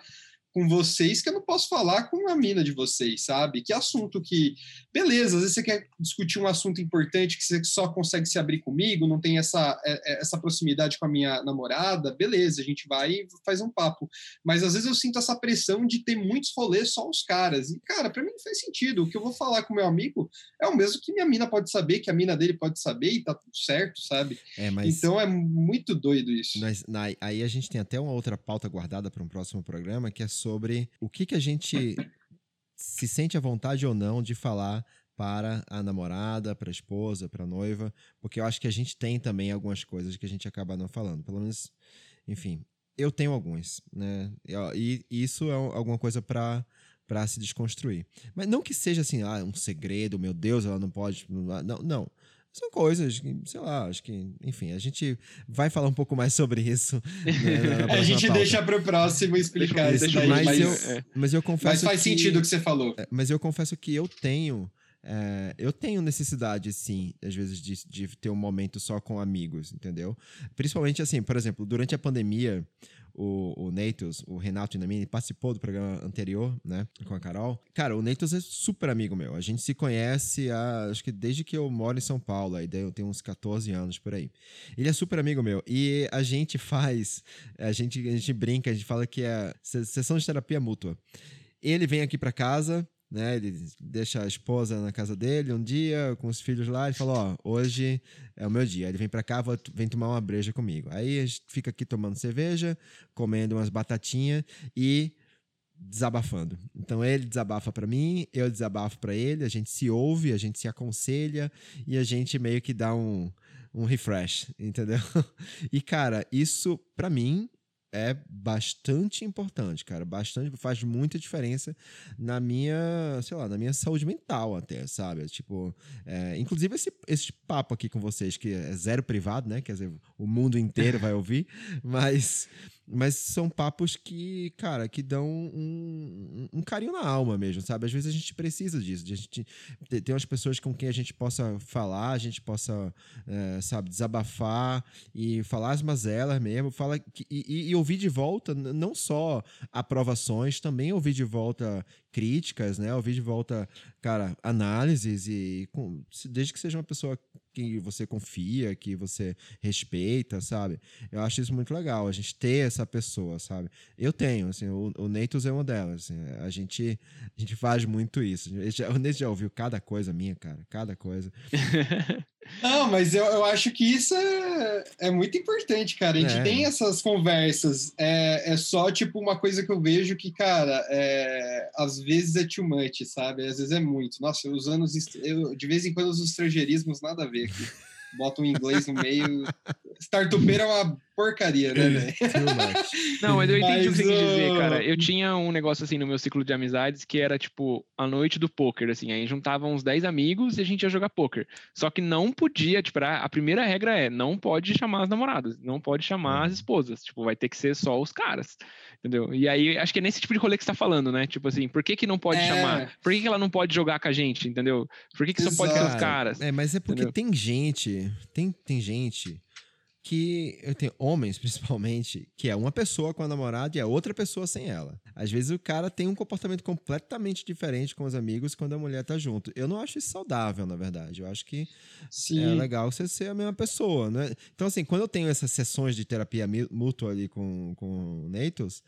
com vocês que eu não posso falar com a mina de vocês, sabe? Que assunto que. Beleza, às vezes você quer discutir um assunto importante que você só consegue se abrir comigo, não tem essa, é, é, essa proximidade com a minha namorada, beleza, a gente vai e faz um papo. Mas às vezes eu sinto essa pressão de ter muitos rolês só os caras. E, cara, para mim não faz sentido. O que eu vou falar com meu amigo é o mesmo que minha mina pode saber, que a mina dele pode saber e tá tudo certo, sabe? É, mas... Então é muito doido isso. Mas, aí a gente tem até uma outra pauta guardada para um próximo programa, que é sobre o que, que a gente se sente à vontade ou não de falar para a namorada, para a esposa, para a noiva, porque eu acho que a gente tem também algumas coisas que a gente acaba não falando. Pelo menos, enfim, eu tenho alguns, né? E isso é alguma coisa para para se desconstruir. Mas não que seja assim, ah, um segredo, meu Deus, ela não pode. Não, não. São coisas que, sei lá, acho que, enfim, a gente vai falar um pouco mais sobre isso. *laughs* Né, a gente pauta. deixa para o próximo explicar isso, daí, mas, mas, eu, é. mas eu confesso. Mas faz que, sentido o que você falou. É, mas eu confesso que eu tenho. É, eu tenho necessidade, sim, às vezes, de, de ter um momento só com amigos, entendeu? Principalmente assim, por exemplo, durante a pandemia, o, o Neitos, o Renato Inamini, participou do programa anterior, né, com a Carol. Cara, o Neitos é super amigo meu. A gente se conhece, há, acho que desde que eu moro em São Paulo, aí eu tenho uns 14 anos por aí. Ele é super amigo meu. E a gente faz, a gente, a gente brinca, a gente fala que é sessão de terapia mútua. Ele vem aqui para casa, né? Ele deixa a esposa na casa dele um dia, com os filhos lá, e fala: Ó, hoje é o meu dia. Ele vem pra cá, vem tomar uma breja comigo. Aí a gente fica aqui tomando cerveja, comendo umas batatinhas e desabafando. Então ele desabafa para mim, eu desabafo para ele, a gente se ouve, a gente se aconselha e a gente meio que dá um, um refresh, entendeu? *laughs* E cara, isso para mim é bastante importante, cara. Bastante, faz muita diferença na minha, sei lá, na minha saúde mental até, sabe? Tipo, é, inclusive esse, esse papo aqui com vocês, que é zero privado, né? Quer dizer, o mundo inteiro vai ouvir, *laughs* mas mas são papos que, cara, que dão um, um, carinho na alma mesmo, sabe? Às vezes a gente precisa disso, de a gente ter umas pessoas com quem a gente possa falar, a gente possa, é, sabe, desabafar e falar as mazelas mesmo, fala que, e, e, ouvir de volta não só aprovações, também ouvir de volta críticas, né? Ouvir de volta, cara, análises e com, desde que seja uma pessoa que você confia, que você respeita, sabe? Eu acho isso muito legal, a gente ter essa pessoa, sabe? Eu tenho, assim, o, o Neitos é uma delas, assim, a gente a gente faz muito isso. O Neitos já ouviu cada coisa minha, cara, cada coisa. *laughs* Não, mas eu, eu acho que isso é, é muito importante, cara. A gente é. tem essas conversas. É, é só, tipo, uma coisa que eu vejo que, cara, é, às vezes é too much, sabe? Às vezes é muito. Nossa, os anos. Eu, de vez em quando os estrangeirismos nada a ver aqui. Bota um inglês no meio. *laughs* Startupeira é uma porcaria, né, velho? *laughs* Não, mas eu entendi mas, o que você quis dizer, cara. Eu tinha um negócio assim no meu ciclo de amizades que era tipo a noite do poker, assim. Aí juntavam uns 10 amigos e a gente ia jogar poker. Só que não podia, tipo, a primeira regra é: não pode chamar as namoradas, não pode chamar as uhum. esposas. Tipo, vai ter que ser só os caras. Entendeu? E aí, acho que é nesse tipo de rolê que você tá falando, né? Tipo assim, por que que não pode é... chamar? Por que, que ela não pode jogar com a gente, entendeu? Por que que só pode ser os caras? É, mas é porque entendeu? tem gente, tem, tem gente que eu tenho homens *laughs* principalmente, que é uma pessoa com a namorada e é outra pessoa sem ela. Às vezes o cara tem um comportamento completamente diferente com os amigos quando a mulher tá junto. Eu não acho isso saudável, na verdade. Eu acho que Sim. é legal você ser a mesma pessoa, né? Então assim, quando eu tenho essas sessões de terapia mútua ali com com o Neitos,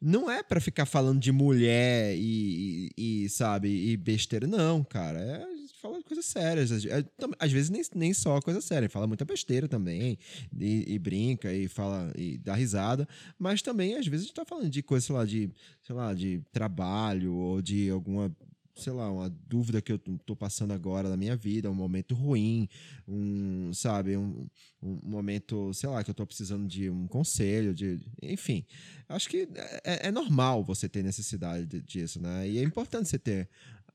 não é para ficar falando de mulher e, e, e, sabe, e besteira, não, cara. É fala coisas sérias. É, às vezes nem, nem só coisa séria, fala muita besteira também, e, e, brinca, e fala, e dá risada, mas também às vezes a gente tá falando de coisa, sei lá, de, sei lá, de trabalho, ou de alguma sei lá, uma dúvida que eu tô passando agora na minha vida, um momento ruim, um, sabe, um, um momento, sei lá, que eu tô precisando de um conselho, de, enfim. Acho que é, é normal você ter necessidade disso, né? E é importante você ter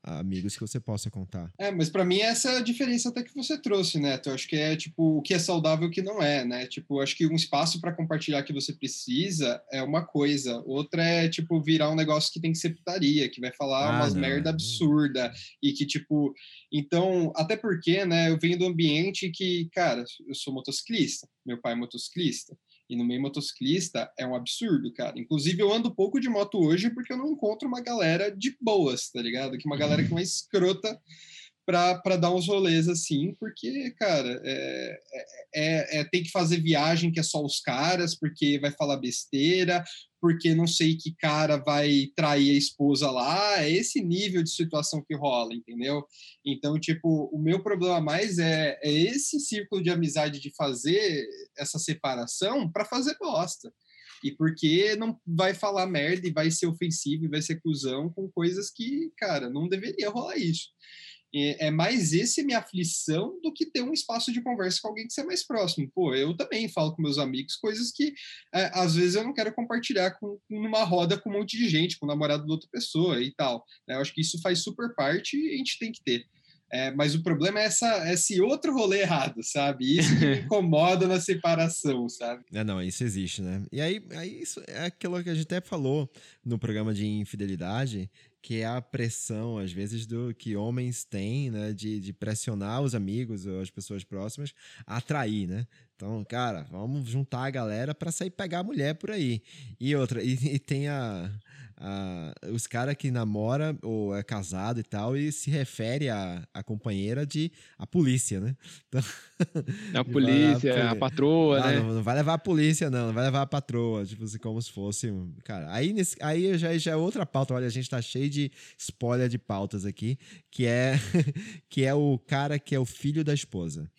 amigos que você possa contar. É, mas para mim essa é a diferença até que você trouxe, né? Eu acho que é tipo o que é saudável e o que não é, né? Tipo, acho que um espaço para compartilhar que você precisa é uma coisa, outra é tipo virar um negócio que tem que ser putaria, que vai falar ah, umas não. merda absurda e que tipo, então, até porque, né, eu venho do ambiente que, cara, eu sou motociclista, meu pai é motociclista. E no meio motociclista é um absurdo, cara. Inclusive, eu ando pouco de moto hoje porque eu não encontro uma galera de boas, tá ligado? Que uma galera que é uma escrota para dar uns rolês assim, porque, cara, é, é, é, tem que fazer viagem que é só os caras, porque vai falar besteira, porque não sei que cara vai trair a esposa lá, é esse nível de situação que rola, entendeu? Então, tipo, o meu problema mais é, é esse círculo de amizade de fazer essa separação para fazer bosta. E porque não vai falar merda e vai ser ofensivo e vai ser cuzão com coisas que, cara, não deveria rolar isso. É, é mais esse minha aflição do que ter um espaço de conversa com alguém que você é mais próximo. Pô, eu também falo com meus amigos coisas que é, às vezes eu não quero compartilhar com, numa roda com um monte de gente, com o namorado de outra pessoa e tal. Né? Eu acho que isso faz super parte e a gente tem que ter. É, mas o problema é essa, esse outro rolê errado, sabe? Isso que me *laughs* incomoda na separação, sabe? É, não, isso existe, né? E aí, aí isso é aquilo que a gente até falou no programa de infidelidade, que é a pressão, às vezes, do que homens têm, né, de, de pressionar os amigos ou as pessoas próximas a atrair, né? Então, cara, vamos juntar a galera para sair pegar a mulher por aí. E outra, e, e tem a, os caras que namora ou é casado e tal e se refere à, à companheira de a polícia, né? Então, a *laughs* polícia, a, a patroa, ah, né? Não, não, vai levar a polícia, não, não vai levar a patroa, tipo assim, como se fosse. Cara, aí, nesse, aí já, já é outra pauta. Olha, a gente tá cheio de spoiler de pautas aqui, que é, *laughs* que é o cara que é o filho da esposa.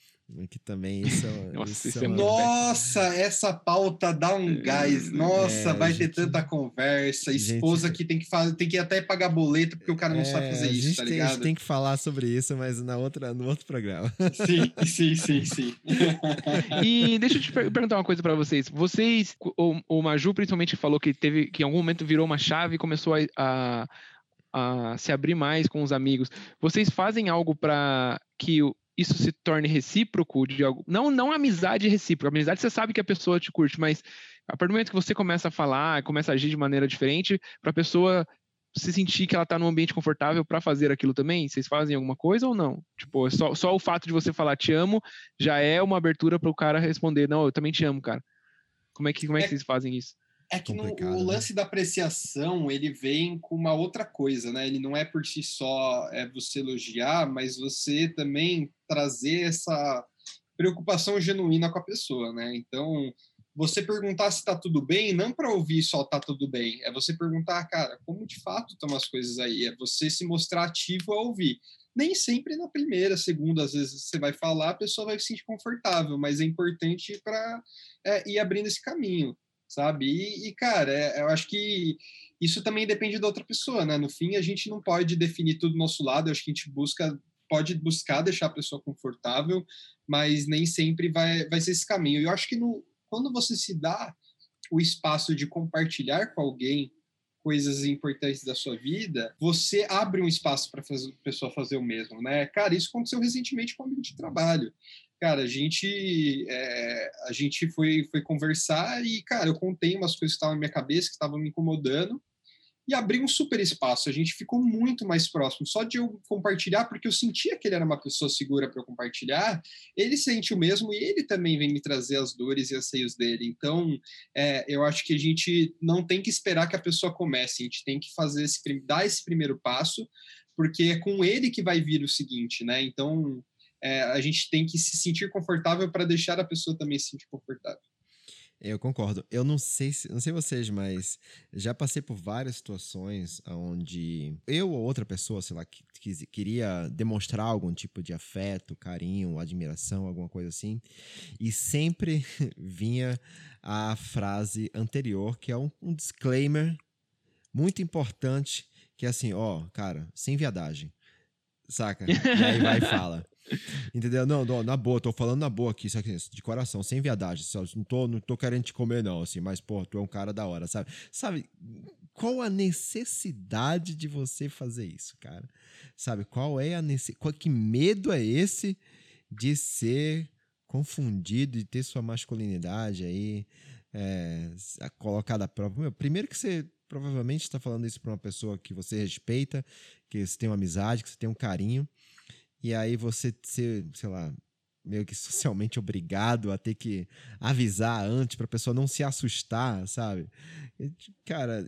Que também isso, é *laughs* Nossa, isso, isso é, é Nossa, essa pauta dá um gás. Nossa, é, vai gente... ter tanta conversa. Esposa gente... que tem que fazer, tem que até pagar boleto porque o cara não é, sabe fazer isso, tá ligado? Tem, a gente tem que falar sobre isso, mas na outra, no outro programa. Sim, *laughs* sim, sim, sim. e deixa eu te perguntar uma coisa para vocês. Vocês, o, o Maju principalmente falou que teve que em algum momento virou uma chave e começou a, a a se abrir mais com os amigos. Vocês fazem algo para que isso se torne recíproco de algo. Não, não amizade recíproca. Amizade você sabe que a pessoa te curte, mas a partir do momento que você começa a falar, começa a agir de maneira diferente, para a pessoa se sentir que ela está num ambiente confortável para fazer aquilo também? Vocês fazem alguma coisa ou não? Tipo, só, só o fato de você falar te amo já é uma abertura para o cara responder, não, eu também te amo, cara. Como é que, como é que é, vocês fazem isso? É que no, o né? lance da apreciação, ele vem com uma outra coisa, né? Ele não é por si só é você elogiar, mas você também trazer essa preocupação genuína com a pessoa, né? Então, você perguntar se tá tudo bem, não para ouvir só tá tudo bem, é você perguntar, cara, como de fato estão as coisas aí, é você se mostrar ativo a ouvir. Nem sempre na primeira, segunda, às vezes você vai falar, a pessoa vai se sentir confortável, mas é importante para é, ir abrindo esse caminho sabe? E, e cara, é, eu acho que isso também depende da outra pessoa, né? No fim, a gente não pode definir tudo do nosso lado, eu acho que a gente busca, pode buscar deixar a pessoa confortável, mas nem sempre vai, vai ser esse caminho. Eu acho que no, quando você se dá o espaço de compartilhar com alguém coisas importantes da sua vida, você abre um espaço para a pessoa fazer o mesmo, né? Cara, isso aconteceu recentemente com um amigo de trabalho cara, a gente, é, a gente foi, foi conversar e, cara, eu contei umas coisas que estavam na minha cabeça, que estavam me incomodando, e abri um super espaço. A gente ficou muito mais próximo, só de eu compartilhar, porque eu sentia que ele era uma pessoa segura para eu compartilhar. Ele sente o mesmo e ele também vem me trazer as dores e anseios dele. Então, é, eu acho que a gente não tem que esperar que a pessoa comece, a gente tem que fazer esse, dar esse primeiro passo, porque é com ele que vai vir o seguinte, né? Então, é, a gente tem que se sentir confortável para deixar a pessoa também se sentir confortável. Eu concordo. Eu não sei, não sei vocês, mas já passei por várias situações onde eu ou outra pessoa, sei lá, que, que, queria demonstrar algum tipo de afeto, carinho, admiração, alguma coisa assim, e sempre *laughs* vinha a frase anterior, que é um, um disclaimer muito importante que é assim, ó, cara, sem viadagem. Saca? E aí vai e fala. *laughs* Entendeu? Não, não, na boa, tô falando na boa aqui, sabe? de coração, sem viadagem. Não tô, não tô querendo te comer, não, assim, mas, pô, tu é um cara da hora, sabe? Sabe, qual a necessidade de você fazer isso, cara? Sabe, qual é a necessidade? Que medo é esse de ser confundido, de ter sua masculinidade aí é, colocada à prova? Meu, primeiro que você provavelmente está falando isso para uma pessoa que você respeita, que você tem uma amizade, que você tem um carinho e aí você ser, sei lá, meio que socialmente *laughs* obrigado a ter que avisar antes para a pessoa não se assustar, sabe? E, cara,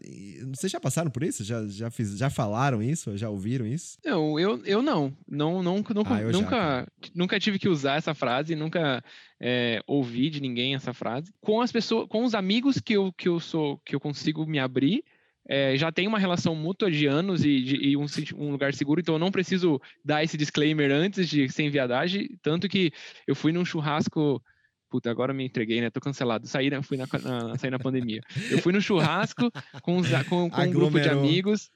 vocês já passaram por isso? Já, já, fiz, já falaram isso? Já ouviram isso? Não, eu, eu não. não, não nunca, ah, nunca, já, nunca tive que usar essa frase, nunca é, ouvi de ninguém essa frase. Com as pessoas, com os amigos que eu, que eu sou, que eu consigo me abrir, é, já tem uma relação mútua de anos e, de, e um, um, lugar seguro, então eu não preciso dar esse disclaimer antes de sem viadagem. Tanto que eu fui num churrasco. Puta, agora me entreguei, né? Tô cancelado. Saí, na, fui na, na, saí na pandemia. Eu fui no churrasco com, os, com, com um grupo de amigos.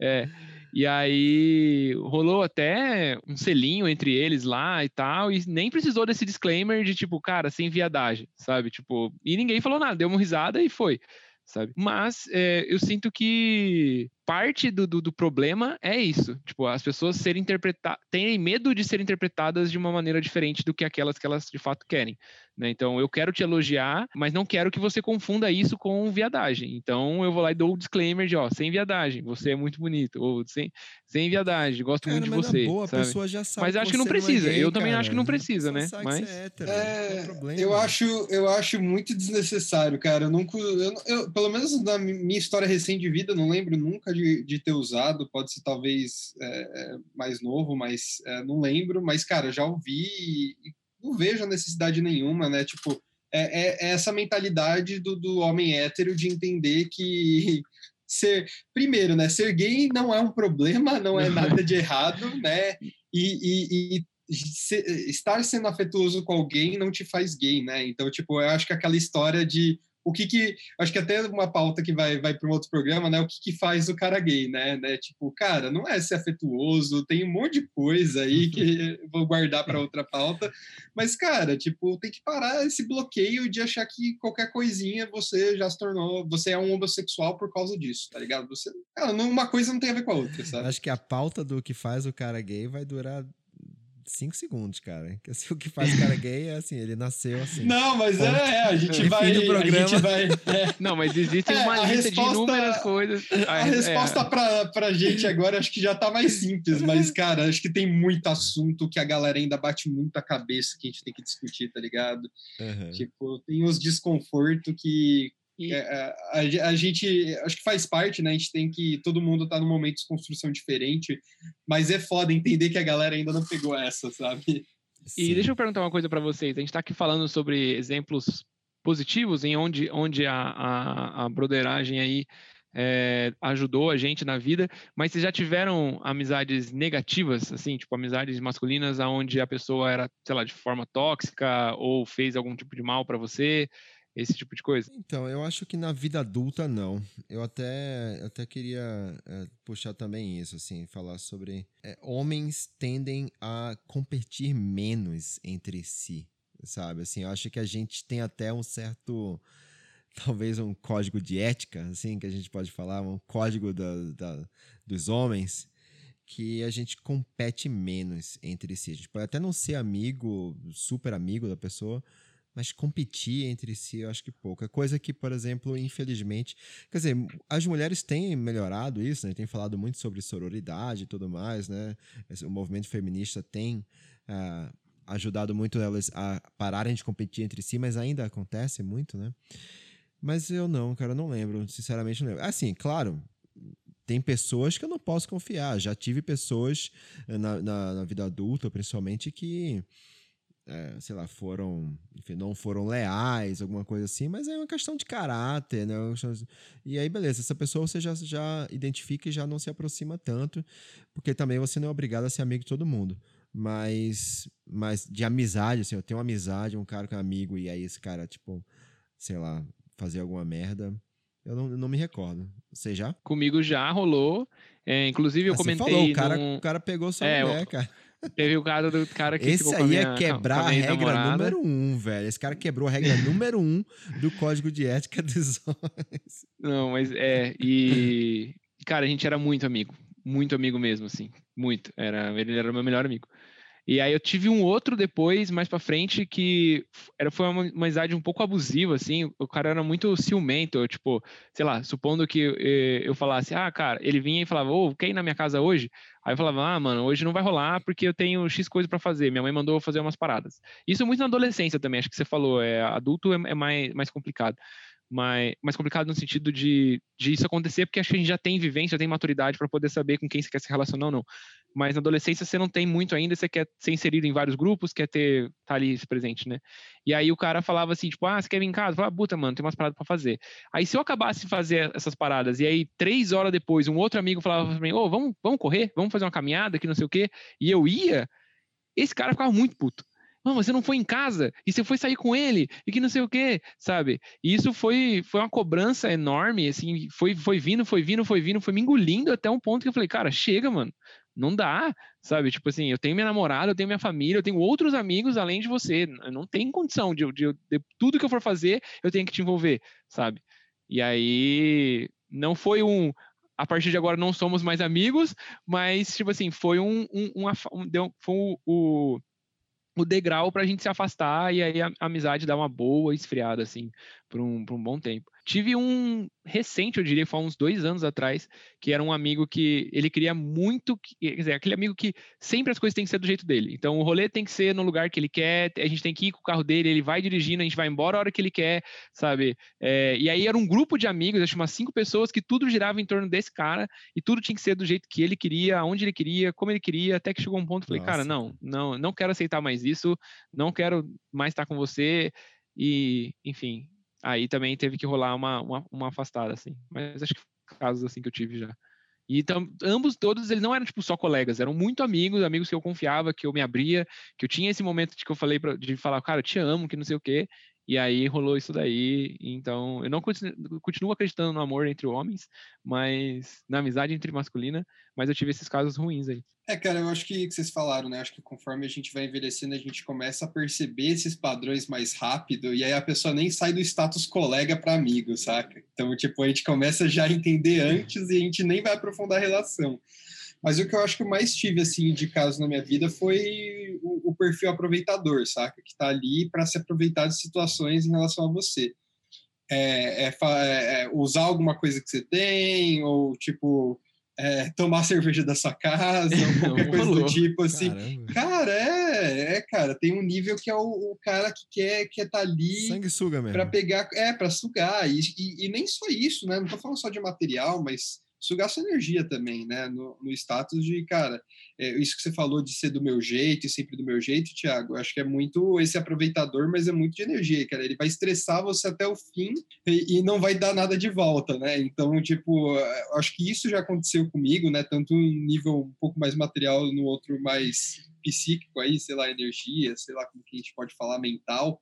É, e aí rolou até um selinho entre eles lá e tal, e nem precisou desse disclaimer de tipo, cara, sem viadagem, sabe? Tipo, e ninguém falou nada, deu uma risada e foi sabe? Mas é, eu sinto que parte do, do, do, problema é isso. Tipo, as pessoas serem interpretadas, terem medo de serem interpretadas de uma maneira diferente do que aquelas que elas de fato querem. Né? Então, eu quero te elogiar, mas não quero que você confunda isso com viadagem. Então, eu vou lá e dou o um disclaimer de, ó, sem viadagem, você é muito bonito. Ou sem, sem viadagem, gosto cara, muito de você. Boa, sabe? a pessoa já sabe mas acho que não precisa. É gay, eu também acho que não precisa, né? Mas... É hétero, é, eu, acho, eu acho muito desnecessário, cara. Eu nunca. Eu, eu, pelo menos na minha história recente de vida, não lembro nunca de, de ter usado, pode ser talvez é, é, mais novo, mas é, não lembro. Mas, cara, já ouvi e não vejo necessidade nenhuma, né? Tipo, é, é, é essa mentalidade do, do homem hétero de entender que *laughs* ser primeiro, né? Ser gay não é um problema, não é nada de errado, né? E, e, e estar sendo afetuoso com alguém não te faz gay, né? Então, tipo, eu acho que aquela história de o que que acho que até uma pauta que vai vai para um outro programa, né? O que que faz o cara gay, né? né? Tipo, cara, não é ser afetuoso, tem um monte de coisa aí que *laughs* vou guardar para outra pauta, mas cara, tipo, tem que parar esse bloqueio de achar que qualquer coisinha você já se tornou, você é um homossexual por causa disso, tá ligado? Você, cara, uma coisa não tem a ver com a outra, sabe? Acho que a pauta do que faz o cara gay vai durar cinco segundos, cara. Que assim, o que faz o cara gay é assim, ele nasceu assim. Não, mas é, é, a gente vai. programa. A gente vai é. Não, mas existe é, uma lista resposta, de inúmeras coisas. A, a resposta é. pra, pra gente agora acho que já tá mais simples, mas, *laughs* cara, acho que tem muito assunto que a galera ainda bate muito a cabeça que a gente tem que discutir, tá ligado? Uhum. Tipo, tem os desconfortos que e... É, é, a, a, gente, acho que faz parte, né? A gente tem que, todo mundo tá num momento de construção diferente, mas é foda entender que a galera ainda não pegou essa, sabe? Sim. E deixa eu perguntar uma coisa para vocês. A gente tá aqui falando sobre exemplos positivos em onde, onde a, a, a broderagem aí é, ajudou a gente na vida, mas vocês já tiveram amizades negativas, assim, tipo amizades masculinas aonde a pessoa era, sei lá, de forma tóxica ou fez algum tipo de mal para você? Esse tipo de coisa? Então, eu acho que na vida adulta não. Eu até, até queria é, puxar também isso, assim, falar sobre é, homens tendem a competir menos entre si, sabe? Assim, eu acho que a gente tem até um certo talvez um código de ética, assim, que a gente pode falar, um código da, da, dos homens, que a gente compete menos entre si. A gente pode até não ser amigo, super amigo da pessoa, mas competir entre si eu acho que pouco. É coisa que, por exemplo, infelizmente. Quer dizer, as mulheres têm melhorado isso, né? Tem falado muito sobre sororidade e tudo mais, né? O movimento feminista tem. Uh, ajudado muito elas a pararem de competir entre si, mas ainda acontece muito, né? Mas eu não, cara, eu não lembro, sinceramente não lembro. Assim, claro, tem pessoas que eu não posso confiar. Já tive pessoas eh, na, na, na vida adulta, principalmente, que é, sei lá, foram, enfim, não foram leais, alguma coisa assim, mas é uma questão de caráter, né? E aí, beleza, essa pessoa você já, já identifica e já não se aproxima tanto, porque também você não é obrigado a ser amigo de todo mundo. Mas, mas de amizade, assim, eu tenho uma amizade, um cara que é amigo, e aí esse cara, tipo, sei lá, fazer alguma merda, Eu não, não me recordo. Você já? Comigo já rolou. É, inclusive, eu Ah, você comentei. falou, o cara, num- o cara pegou sua É, mulher, o- cara. Teve o caso do cara que Esse aí minha, é quebrar a regra namorada. número um, velho. Esse cara quebrou a regra número um do código de ética dos *laughs* homens. Não, mas é. E. Cara, a gente era muito amigo. Muito amigo mesmo, assim. Muito. Era, ele era o meu melhor amigo. E aí eu tive um outro depois, mais pra frente, que era, foi uma, uma amizade um pouco abusiva, assim. O cara era muito ciumento. eu, tipo, sei lá, supondo que eh, eu falasse, ah, cara, ele vinha e falava, ô, quer ir na minha casa hoje? Aí eu falava, ah, mano, hoje não vai rolar porque eu tenho X coisa pra fazer. Minha mãe mandou fazer umas paradas. Isso muito na adolescência também, acho que você falou. É, adulto é, é mais, mais complicado. Mas mais complicado no sentido de, de isso acontecer, porque acho que a gente já tem vivência, já tem maturidade para poder saber com quem você quer se relacionar ou não. Mas na adolescência você não tem muito ainda, você quer ser inserido em vários grupos, quer ter tá ali presente, né? E aí o cara falava assim, tipo, ah, você quer vir em casa? Eu puta, mano, tem umas paradas pra fazer. Aí se eu acabasse de fazer essas paradas, e aí três horas depois um outro amigo falava pra mim, ô, vamos, vamos correr? Vamos fazer uma caminhada, que não sei o quê. E eu ia, esse cara ficava muito puto. Não, você não foi em casa, e você foi sair com ele, e que não sei o quê, sabe? E isso foi, foi uma cobrança enorme, assim, foi, foi vindo, foi vindo, foi vindo, foi me engolindo até um ponto que eu falei, cara, chega, mano, não dá, sabe? Tipo assim, eu tenho minha namorada, eu tenho minha família, eu tenho outros amigos além de você, não tem condição de, de, de tudo que eu for fazer, eu tenho que te envolver, sabe? E aí, não foi um, a partir de agora não somos mais amigos, mas, tipo assim, foi um, um, um, um- foi o, o, o degrau pra gente se afastar e aí a, a amizade dar uma boa esfriada, assim, por um, por um bom tempo. Tive um recente, eu diria, foi há uns dois anos atrás, que era um amigo que ele queria muito, que- quer dizer, aquele amigo que sempre as coisas têm que ser do jeito dele. Então o rolê tem que ser no lugar que ele quer, a gente tem que ir com o carro dele, ele vai dirigindo, a gente vai embora a hora que ele quer, sabe? É, e aí era um grupo de amigos, acho umas cinco pessoas que tudo girava em torno desse cara e tudo tinha que ser do jeito que ele queria, aonde ele queria, como ele queria, até que chegou um ponto, falei, cara, não, não, não quero aceitar mais isso, não quero mais estar com você e, enfim, aí também teve que rolar uma, uma, uma afastada, assim. Mas acho que casos assim que eu tive já. E então, ambos, todos, eles não eram tipo só colegas, eram muito amigos, amigos que eu confiava, que eu me abria, que eu tinha esse momento de que eu falei pra, de falar, cara, eu te amo, que não sei o quê. E aí rolou isso daí. Então, eu não continuo, continuo acreditando no amor entre homens, mas na amizade entre masculina, mas eu tive esses casos ruins aí. É, cara, eu acho que, que vocês falaram, né? Acho que conforme a gente vai envelhecendo, a gente começa a perceber esses padrões mais rápido, e aí a pessoa nem sai do status colega para amigo, saca? Então, tipo, a gente começa já a entender antes e a gente nem vai aprofundar a relação. Mas o que eu acho que eu mais tive, assim, de caso na minha vida foi o, o perfil aproveitador, saca? Que tá ali para se aproveitar de situações em relação a você. É, é é- é usar alguma coisa que você tem, ou, tipo, é, tomar *laughs* cerveja da sua casa, ou qualquer *laughs* coisa do tipo, assim. Caramba. Cara, é, é, cara, tem um nível que é o, o cara que quer quer tá ali Sanguessuga mesmo. para pegar, é, para sugar, e, e, e nem só isso, né? Não tô falando só de material, mas sugar sua energia também, né? No, no status de, cara, é, isso que você falou de ser do meu jeito e sempre do meu jeito, Thiago, acho que é muito esse aproveitador, mas é muito de energia, cara. Ele vai estressar você até o fim e, e não vai dar nada de volta, né? Então, tipo, eu acho que isso já aconteceu comigo, né? Tanto em nível um pouco mais material, no outro mais psíquico aí, sei lá, energia, sei lá como que a gente pode falar, mental.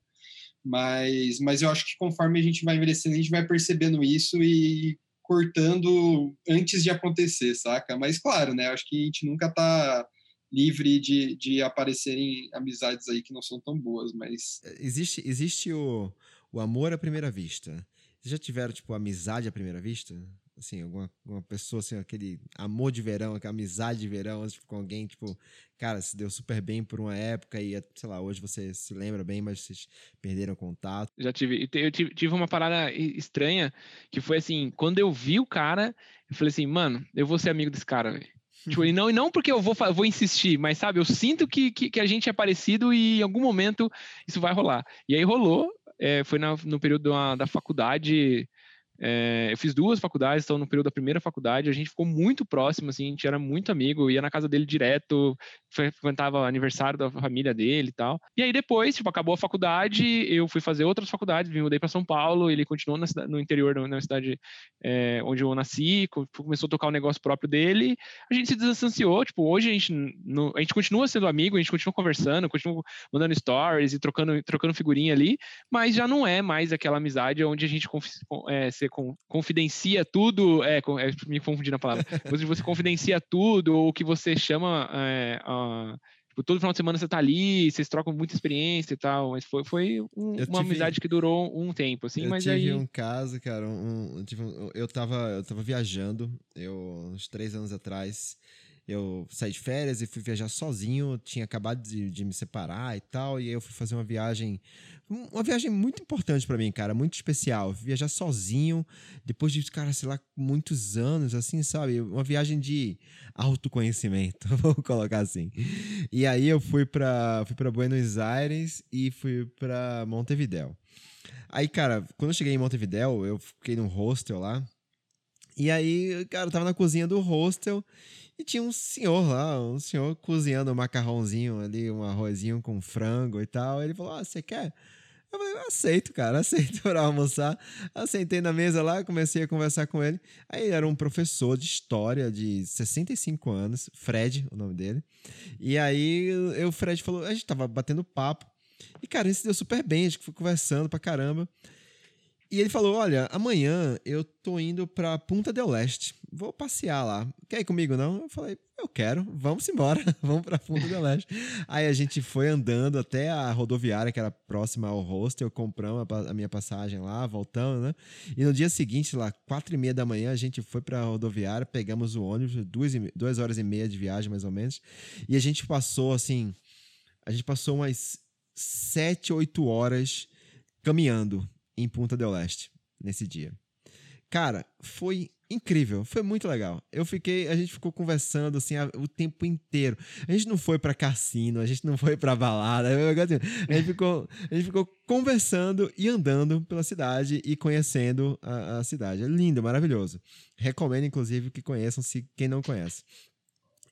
Mas, mas eu acho que conforme a gente vai envelhecendo, a gente vai percebendo isso e cortando antes de acontecer, saca? Mas claro, né? Acho que a gente nunca tá livre de, de aparecerem amizades aí que não são tão boas, mas Existe, existe o, o amor à primeira vista. Vocês já tiveram, tipo, amizade à primeira vista? Assim, alguma, alguma pessoa, assim, aquele amor de verão, aquela amizade de verão, tipo, com alguém, tipo, cara, se deu super bem por uma época e, sei lá, hoje você se lembra bem, mas vocês perderam contato. Já tive. Eu tive, tive uma parada estranha, que foi assim, quando eu vi o cara, eu falei assim, mano, eu vou ser amigo desse cara, velho. *laughs* Tipo, e não, e não porque eu vou, vou insistir, mas sabe, eu sinto que, que, que a gente é parecido e em algum momento isso vai rolar. E aí rolou, é, foi na- no período da, da faculdade. É, eu fiz duas faculdades, então no período da primeira faculdade a gente ficou muito próximo, assim, a gente era muito amigo, ia na casa dele direto, frequentava aniversário da família dele e tal. E aí depois, tipo, acabou a faculdade, eu fui fazer outras faculdades, me mudei para São Paulo, ele continuou na cida- no interior, na cidade é, onde eu nasci, co- começou a tocar o negócio próprio dele, a gente se distanciou, tipo, hoje a gente, n- não- a gente continua sendo amigo, a gente continua conversando, continua mandando stories e trocando, trocando figurinha ali, mas já não é mais aquela amizade onde a gente é, se você confidencia tudo, é, é, me confundi na palavra, *laughs* você confidencia tudo, ou que você chama é, a, tipo, todo final de semana você tá ali, vocês trocam muita experiência e tal, mas foi, foi um, uma tive, amizade que durou um tempo, assim, eu mas tive aí... um caso, cara, um, um, eu, tava, eu tava viajando, eu, uns três anos atrás, eu saí de férias e fui viajar sozinho, tinha acabado de, de me separar e tal, e aí eu fui fazer uma viagem, uma viagem muito importante para mim, cara, muito especial. Viajar sozinho, depois de, cara, sei lá, muitos anos, assim, sabe? Uma viagem de autoconhecimento, *laughs* vou colocar assim. E aí eu fui para fui para Buenos Aires e fui para Montevideo. Aí, cara, quando eu cheguei em Montevideo, eu fiquei num hostel lá. E aí, cara, eu tava na cozinha do hostel e tinha um senhor lá, um senhor cozinhando um macarrãozinho ali, um arrozinho com frango e tal. Ele falou: Ah, você quer? Eu falei, aceito, cara, *laughs* aceito para almoçar. Assentei na mesa lá, comecei a conversar com ele. Aí era um professor de história de 65 anos, Fred, o nome dele. E aí o Fred falou, a gente tava batendo papo. E, cara, isso deu super bem, a gente foi conversando pra caramba. E ele falou: Olha, amanhã eu tô indo pra Punta del Leste. Vou passear lá. Quer ir comigo, não? Eu falei: Eu quero, vamos embora, *laughs* vamos pra Punta del Leste. Aí a gente foi andando até a rodoviária, que era próxima ao hostel, compramos a, minha passagem lá, voltando, né? E no dia seguinte, lá, quatro e meia da manhã, a gente foi pra rodoviária, pegamos o ônibus, duas, duas horas e meia de viagem, mais ou menos. E a gente passou, assim, a gente passou umas sete, oito horas caminhando em Punta del Este nesse dia. Cara, foi incrível, foi muito legal. Eu fiquei, a gente ficou conversando assim o tempo inteiro. A gente não foi para cassino, a gente não foi para balada, a gente ficou, a gente ficou conversando e andando pela cidade e conhecendo a, a cidade. É lindo, maravilhoso. Recomendo inclusive que conheçam se quem não conhece.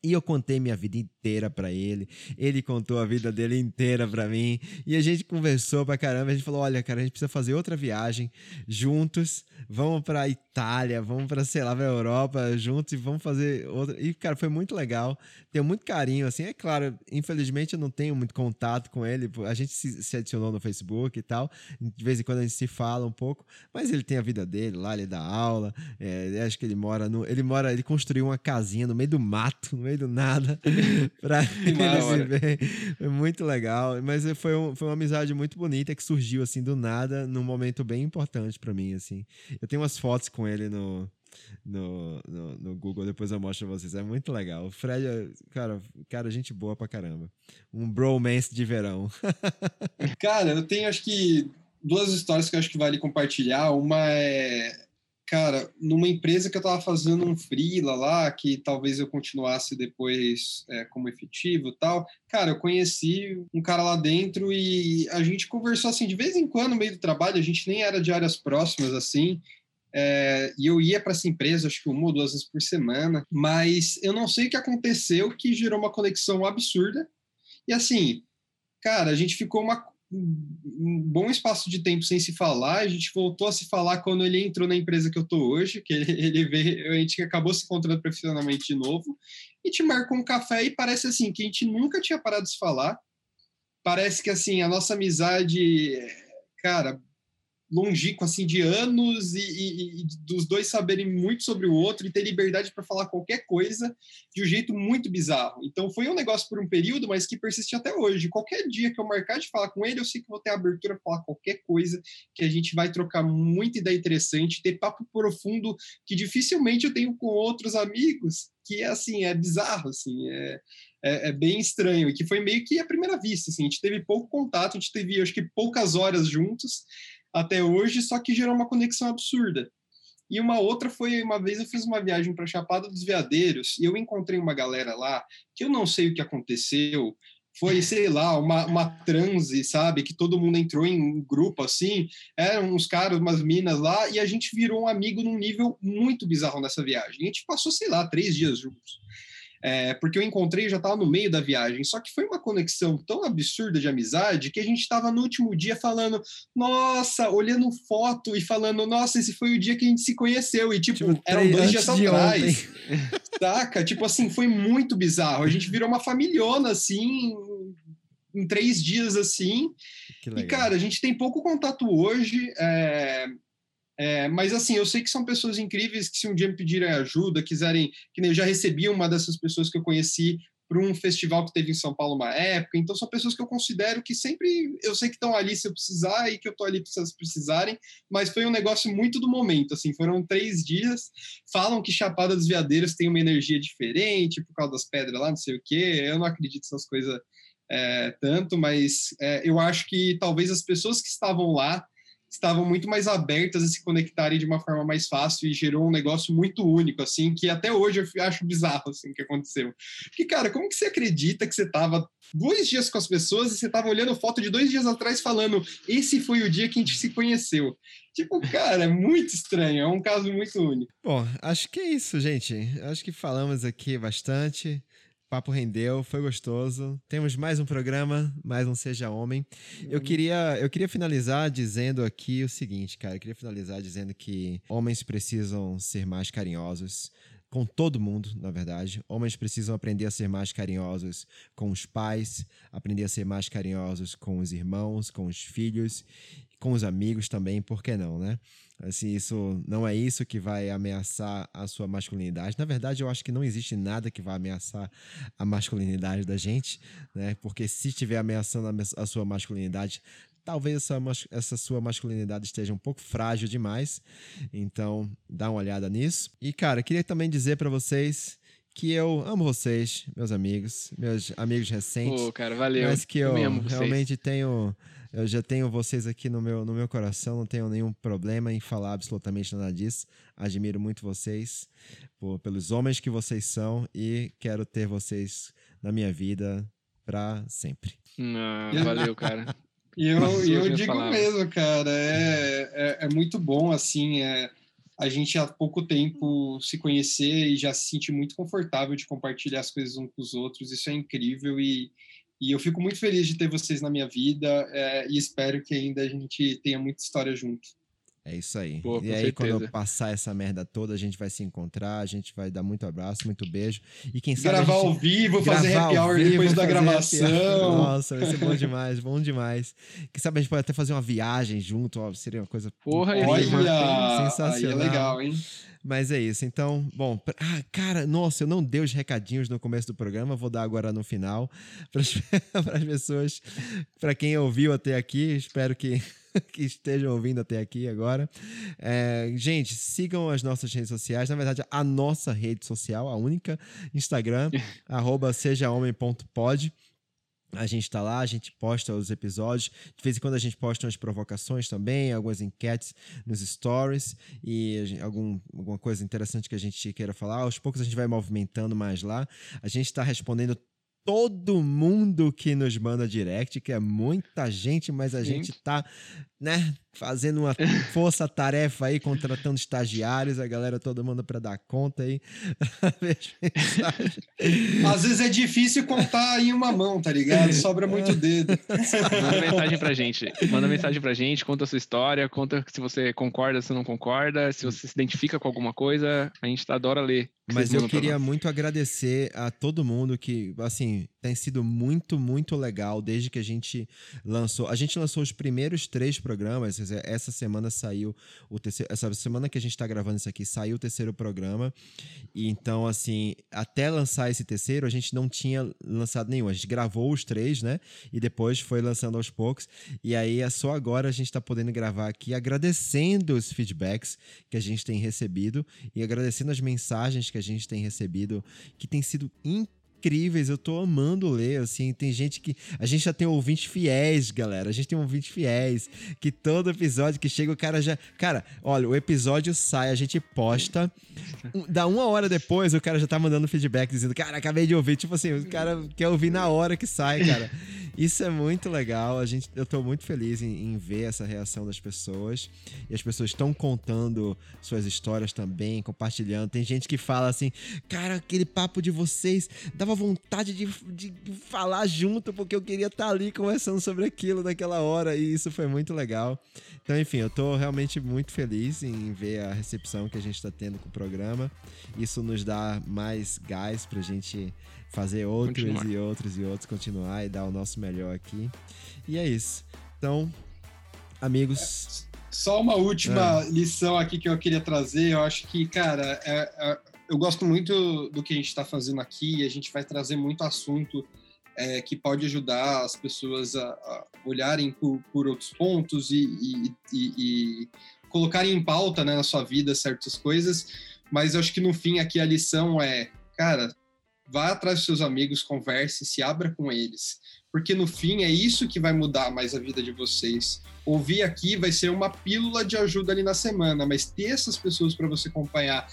E eu contei minha vida inteira para ele. Ele contou a vida dele inteira para mim. E a gente conversou pra caramba. A gente falou: olha, cara, a gente precisa fazer outra viagem juntos. Vamos pra Itália, vamos pra, sei lá, pra Europa juntos e vamos fazer outra. E, cara, foi muito legal. Tenho muito carinho, assim. É claro, infelizmente eu não tenho muito contato com ele. A gente se, adicionou no Facebook e tal. De vez em quando a gente se fala um pouco. Mas ele tem a vida dele lá, ele dá aula. É, acho que ele mora no. Ele mora, ele construiu uma casinha no meio do mato, no meio meio do nada *laughs* pra *laughs* ele se ver. Foi muito legal. Mas foi, um, foi uma amizade muito bonita que surgiu assim do nada, num momento bem importante para mim. assim. Eu tenho umas fotos com ele no, no, no, no, Google, depois eu mostro pra vocês. É muito legal. O Fred, é, cara, cara, gente boa pra caramba. Um bromance de verão. *laughs* cara, eu tenho acho que duas histórias que eu acho que vale compartilhar. Uma é cara, numa empresa que eu estava fazendo um freela lá, que talvez eu continuasse depois é, como efetivo tal, cara, eu conheci um cara lá dentro e a gente conversou assim, de vez em quando, no meio do trabalho, a gente nem era de áreas próximas assim, é, e eu ia para essa empresa, acho que uma ou duas vezes por semana, mas eu não sei o que aconteceu que gerou uma conexão absurda. E assim, cara, a gente ficou uma, um bom espaço de tempo sem se falar. A gente voltou a se falar quando ele entrou na empresa que eu tô hoje, que ele, ele veio, a gente acabou se encontrando profissionalmente de novo. E te marcou um café e parece assim que a gente nunca tinha parado de se falar. Parece que assim a nossa amizade, cara, longínquo, assim, de anos e, e, e, dos dois saberem muito sobre o outro e ter liberdade para falar qualquer coisa de um jeito muito bizarro. Então foi um negócio por um período, mas que persiste até hoje. Qualquer dia que eu marcar de falar com ele, eu sei que vou ter abertura para falar qualquer coisa, que a gente vai trocar muita ideia interessante, ter papo profundo que dificilmente eu tenho com outros amigos, que é assim, é bizarro, assim, é, é, é, bem estranho, e que foi meio que a primeira vista, assim, a gente teve pouco contato, a gente teve, acho que, poucas horas juntos, até hoje, só que gerou uma conexão absurda. E uma outra foi, uma vez eu fiz uma viagem para Chapada dos Veadeiros e eu encontrei uma galera lá que eu não sei o que aconteceu. Foi, sei lá, uma, uma transe, sabe? Que todo mundo entrou em um grupo assim. Eram uns caras, umas minas lá, e a gente virou um amigo num nível muito bizarro nessa viagem. A gente passou, sei lá, três dias juntos é, porque eu encontrei já estava no meio da viagem. Só que foi uma conexão tão absurda de amizade que a gente estava no último dia falando, nossa, olhando foto e falando, nossa, esse foi o dia que a gente se conheceu. E tipo, tipo eram dois dias atrás. Saca? Tipo assim, foi muito bizarro. A gente virou uma familhona assim, em três dias assim. E, cara, a gente tem pouco contato hoje. É É, mas assim, eu sei que são pessoas incríveis que se um dia me pedirem ajuda, quiserem, que nem eu já recebi uma dessas pessoas que eu conheci para um festival que teve em São Paulo uma época. Então são pessoas que eu considero que sempre eu sei que estão ali se eu precisar e que eu estou ali se elas precisarem. Mas foi um negócio muito do momento. Assim, foram três dias. Falam que Chapada dos Veadeiros tem uma energia diferente por causa das pedras lá, não sei o quê. Eu não acredito nessas coisas é, tanto, mas é, eu acho que talvez as pessoas que estavam lá estavam muito mais abertas a se conectarem de uma forma mais fácil e gerou um negócio muito único, assim, que até hoje eu acho bizarro, assim, que aconteceu. Porque, cara, como que você acredita que você estava dois dias com as pessoas e você estava olhando foto de dois dias atrás falando esse foi o dia que a gente se conheceu? Tipo, cara, é muito estranho, é um caso muito único. Bom, acho que é isso, gente. Acho que falamos aqui bastante papo rendeu, foi gostoso. Temos mais um programa, mais um Seja Homem. Eu uhum. queria, eu queria finalizar dizendo aqui o seguinte, cara. Eu queria finalizar dizendo que homens precisam ser mais carinhosos com todo mundo, na verdade. Homens precisam aprender a ser mais carinhosos com os pais, aprender a ser mais carinhosos com os irmãos, com os filhos, com os amigos também, por que não, né? Assim, isso não é isso que vai ameaçar a sua masculinidade. Na verdade, eu acho que não existe nada que vai ameaçar a masculinidade da gente, né? Porque se estiver ameaçando a sua masculinidade, talvez essa, essa sua masculinidade esteja um pouco frágil demais. Então, dá uma olhada nisso. E, cara, queria também dizer para vocês que eu amo vocês, meus amigos, meus amigos recentes. Pô, cara, valeu. Mas que eu, eu realmente tenho eu já tenho vocês aqui no meu, no meu coração, não tenho nenhum problema em falar absolutamente nada disso. Admiro muito vocês por, pelos homens que vocês são e quero ter vocês na minha vida para sempre. Não, *laughs* valeu, cara. e eu, eu digo mesmo, cara, é, é, é, muito bom, assim, é, a gente há pouco tempo se conhecer e já se sentir muito confortável de compartilhar as coisas uns com os outros, isso é incrível e e eu fico muito feliz de ter vocês na minha vida é, e espero que ainda a gente tenha muita história junto. É isso aí. Pô, e aí, certeza. quando eu passar essa merda toda, a gente vai se encontrar, a gente vai dar muito abraço, muito beijo. E quem sabe. Gravar ao vivo, fazer happy hour vivo, depois da gravação. Nossa, vai ser bom demais, bom demais. Quem sabe a gente pode até fazer uma viagem junto, ó, seria uma coisa. Porra, olha, sensacional. Aí é legal, hein? Mas é isso. Então, bom, ah, cara, nossa, eu não dei os recadinhos no começo do programa, vou dar agora no final *laughs* para as pessoas, para quem ouviu até aqui, espero que *laughs* que estejam ouvindo até aqui agora. É, gente, sigam as nossas redes sociais. Na verdade, a nossa rede social, a única, Instagram, *laughs* arroba sejahomem.pod. A gente está lá, a gente posta os episódios. De vez em quando a gente posta umas provocações também, algumas enquetes nos stories e gente, algum, alguma coisa interessante que a gente queira falar. Aos poucos a gente vai movimentando mais lá. A gente está respondendo todo mundo que nos manda direct, que é muita gente, mas a Sim. gente está né, fazendo uma *laughs* força-tarefa aí, contratando estagiários, a galera toda manda para dar conta aí. *laughs* Às vezes é difícil contar em uma mão, tá ligado? Sobra muito dedo. Manda *laughs* mensagem pra gente. Manda mensagem pra gente, conta a sua história, conta se você concorda, se não concorda, se você se identifica com alguma coisa, a gente adora ler. Mas eu queria muito agradecer a todo mundo que, assim, tem sido muito, muito legal desde que a gente lançou. A gente lançou os primeiros três programas. Essa semana saiu o terceiro. Essa semana que a gente está gravando isso aqui, saiu o terceiro programa. E então, assim, até lançar esse terceiro, a gente não tinha lançado nenhum. A gente gravou os três, né? E depois foi lançando aos poucos. E aí é só agora a gente está podendo gravar aqui, agradecendo os feedbacks que a gente tem recebido e agradecendo as mensagens que a gente tem recebido, que tem sido incrível incríveis, eu tô amando ler, assim, tem gente que... A gente já tem ouvintes fiéis, galera, a gente tem ouvintes fiéis, que todo episódio que chega o cara já... Cara, olha, o episódio sai, a gente posta, dá uma hora depois o cara já tá mandando feedback, dizendo, cara, acabei de ouvir, tipo assim, o cara quer ouvir na hora que sai, cara. Isso é muito legal. A gente, eu estou muito feliz em, em, ver essa reação das pessoas. E as pessoas estão contando suas histórias também, compartilhando. Tem gente que fala assim: Cara, aquele papo de vocês dava vontade de, de falar junto, porque eu queria estar ali conversando sobre aquilo naquela hora. E isso foi muito legal. Então, enfim, eu estou realmente muito feliz em ver a recepção que a gente está tendo com o programa. Isso nos dá mais gás para a gente fazer outros continuar. e outros e outros, continuar e dar o nosso melhor aqui. E é isso. Então, amigos. Só uma última é. lição aqui que eu queria trazer. Eu acho que, cara, é, é, eu gosto muito do que a gente está fazendo aqui. A gente vai trazer muito assunto é, que pode ajudar as pessoas a, a olharem por, por, outros pontos e, e, e, e colocarem em pauta né, na sua vida certas coisas. Mas eu acho que no fim aqui a lição é, cara, vá atrás dos seus amigos, converse, se abra com eles porque no fim é isso que vai mudar mais a vida de vocês. Ouvir aqui vai ser uma pílula de ajuda ali na semana, mas ter essas pessoas para você acompanhar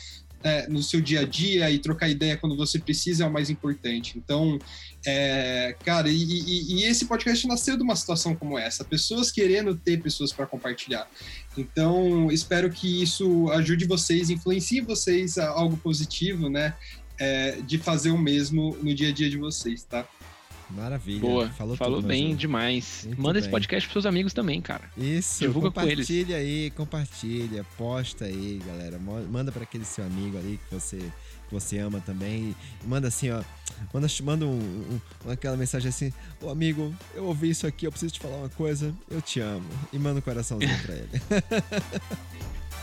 é, no seu dia a dia e trocar ideia quando você precisa é o mais importante. Então, é, cara, e, e, e, esse podcast nasceu de uma situação como essa, pessoas querendo ter pessoas para compartilhar. Então, espero que isso ajude vocês, influencie vocês a algo positivo, né? É, de fazer o mesmo no dia a dia de vocês, tá? Maravilha. Boa. Falou, Falou tudo, bem demais. Muito Manda bem. esse podcast pros seus amigos também, cara. Isso. Divulga com eles. Compartilha aí, compartilha, posta aí, galera. Manda para aquele seu amigo ali que você que você ama também. E manda assim, ó. Manda, manda um, um, aquela mensagem assim: Ô amigo, eu ouvi isso aqui, eu preciso te falar uma coisa, eu te amo. E manda um coraçãozinho pra ele.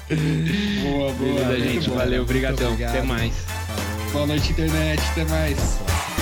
*laughs* boa, boa. Beleza, gente. Valeu, obrigadão. Até mais. Falou. Boa noite, internet. Até mais.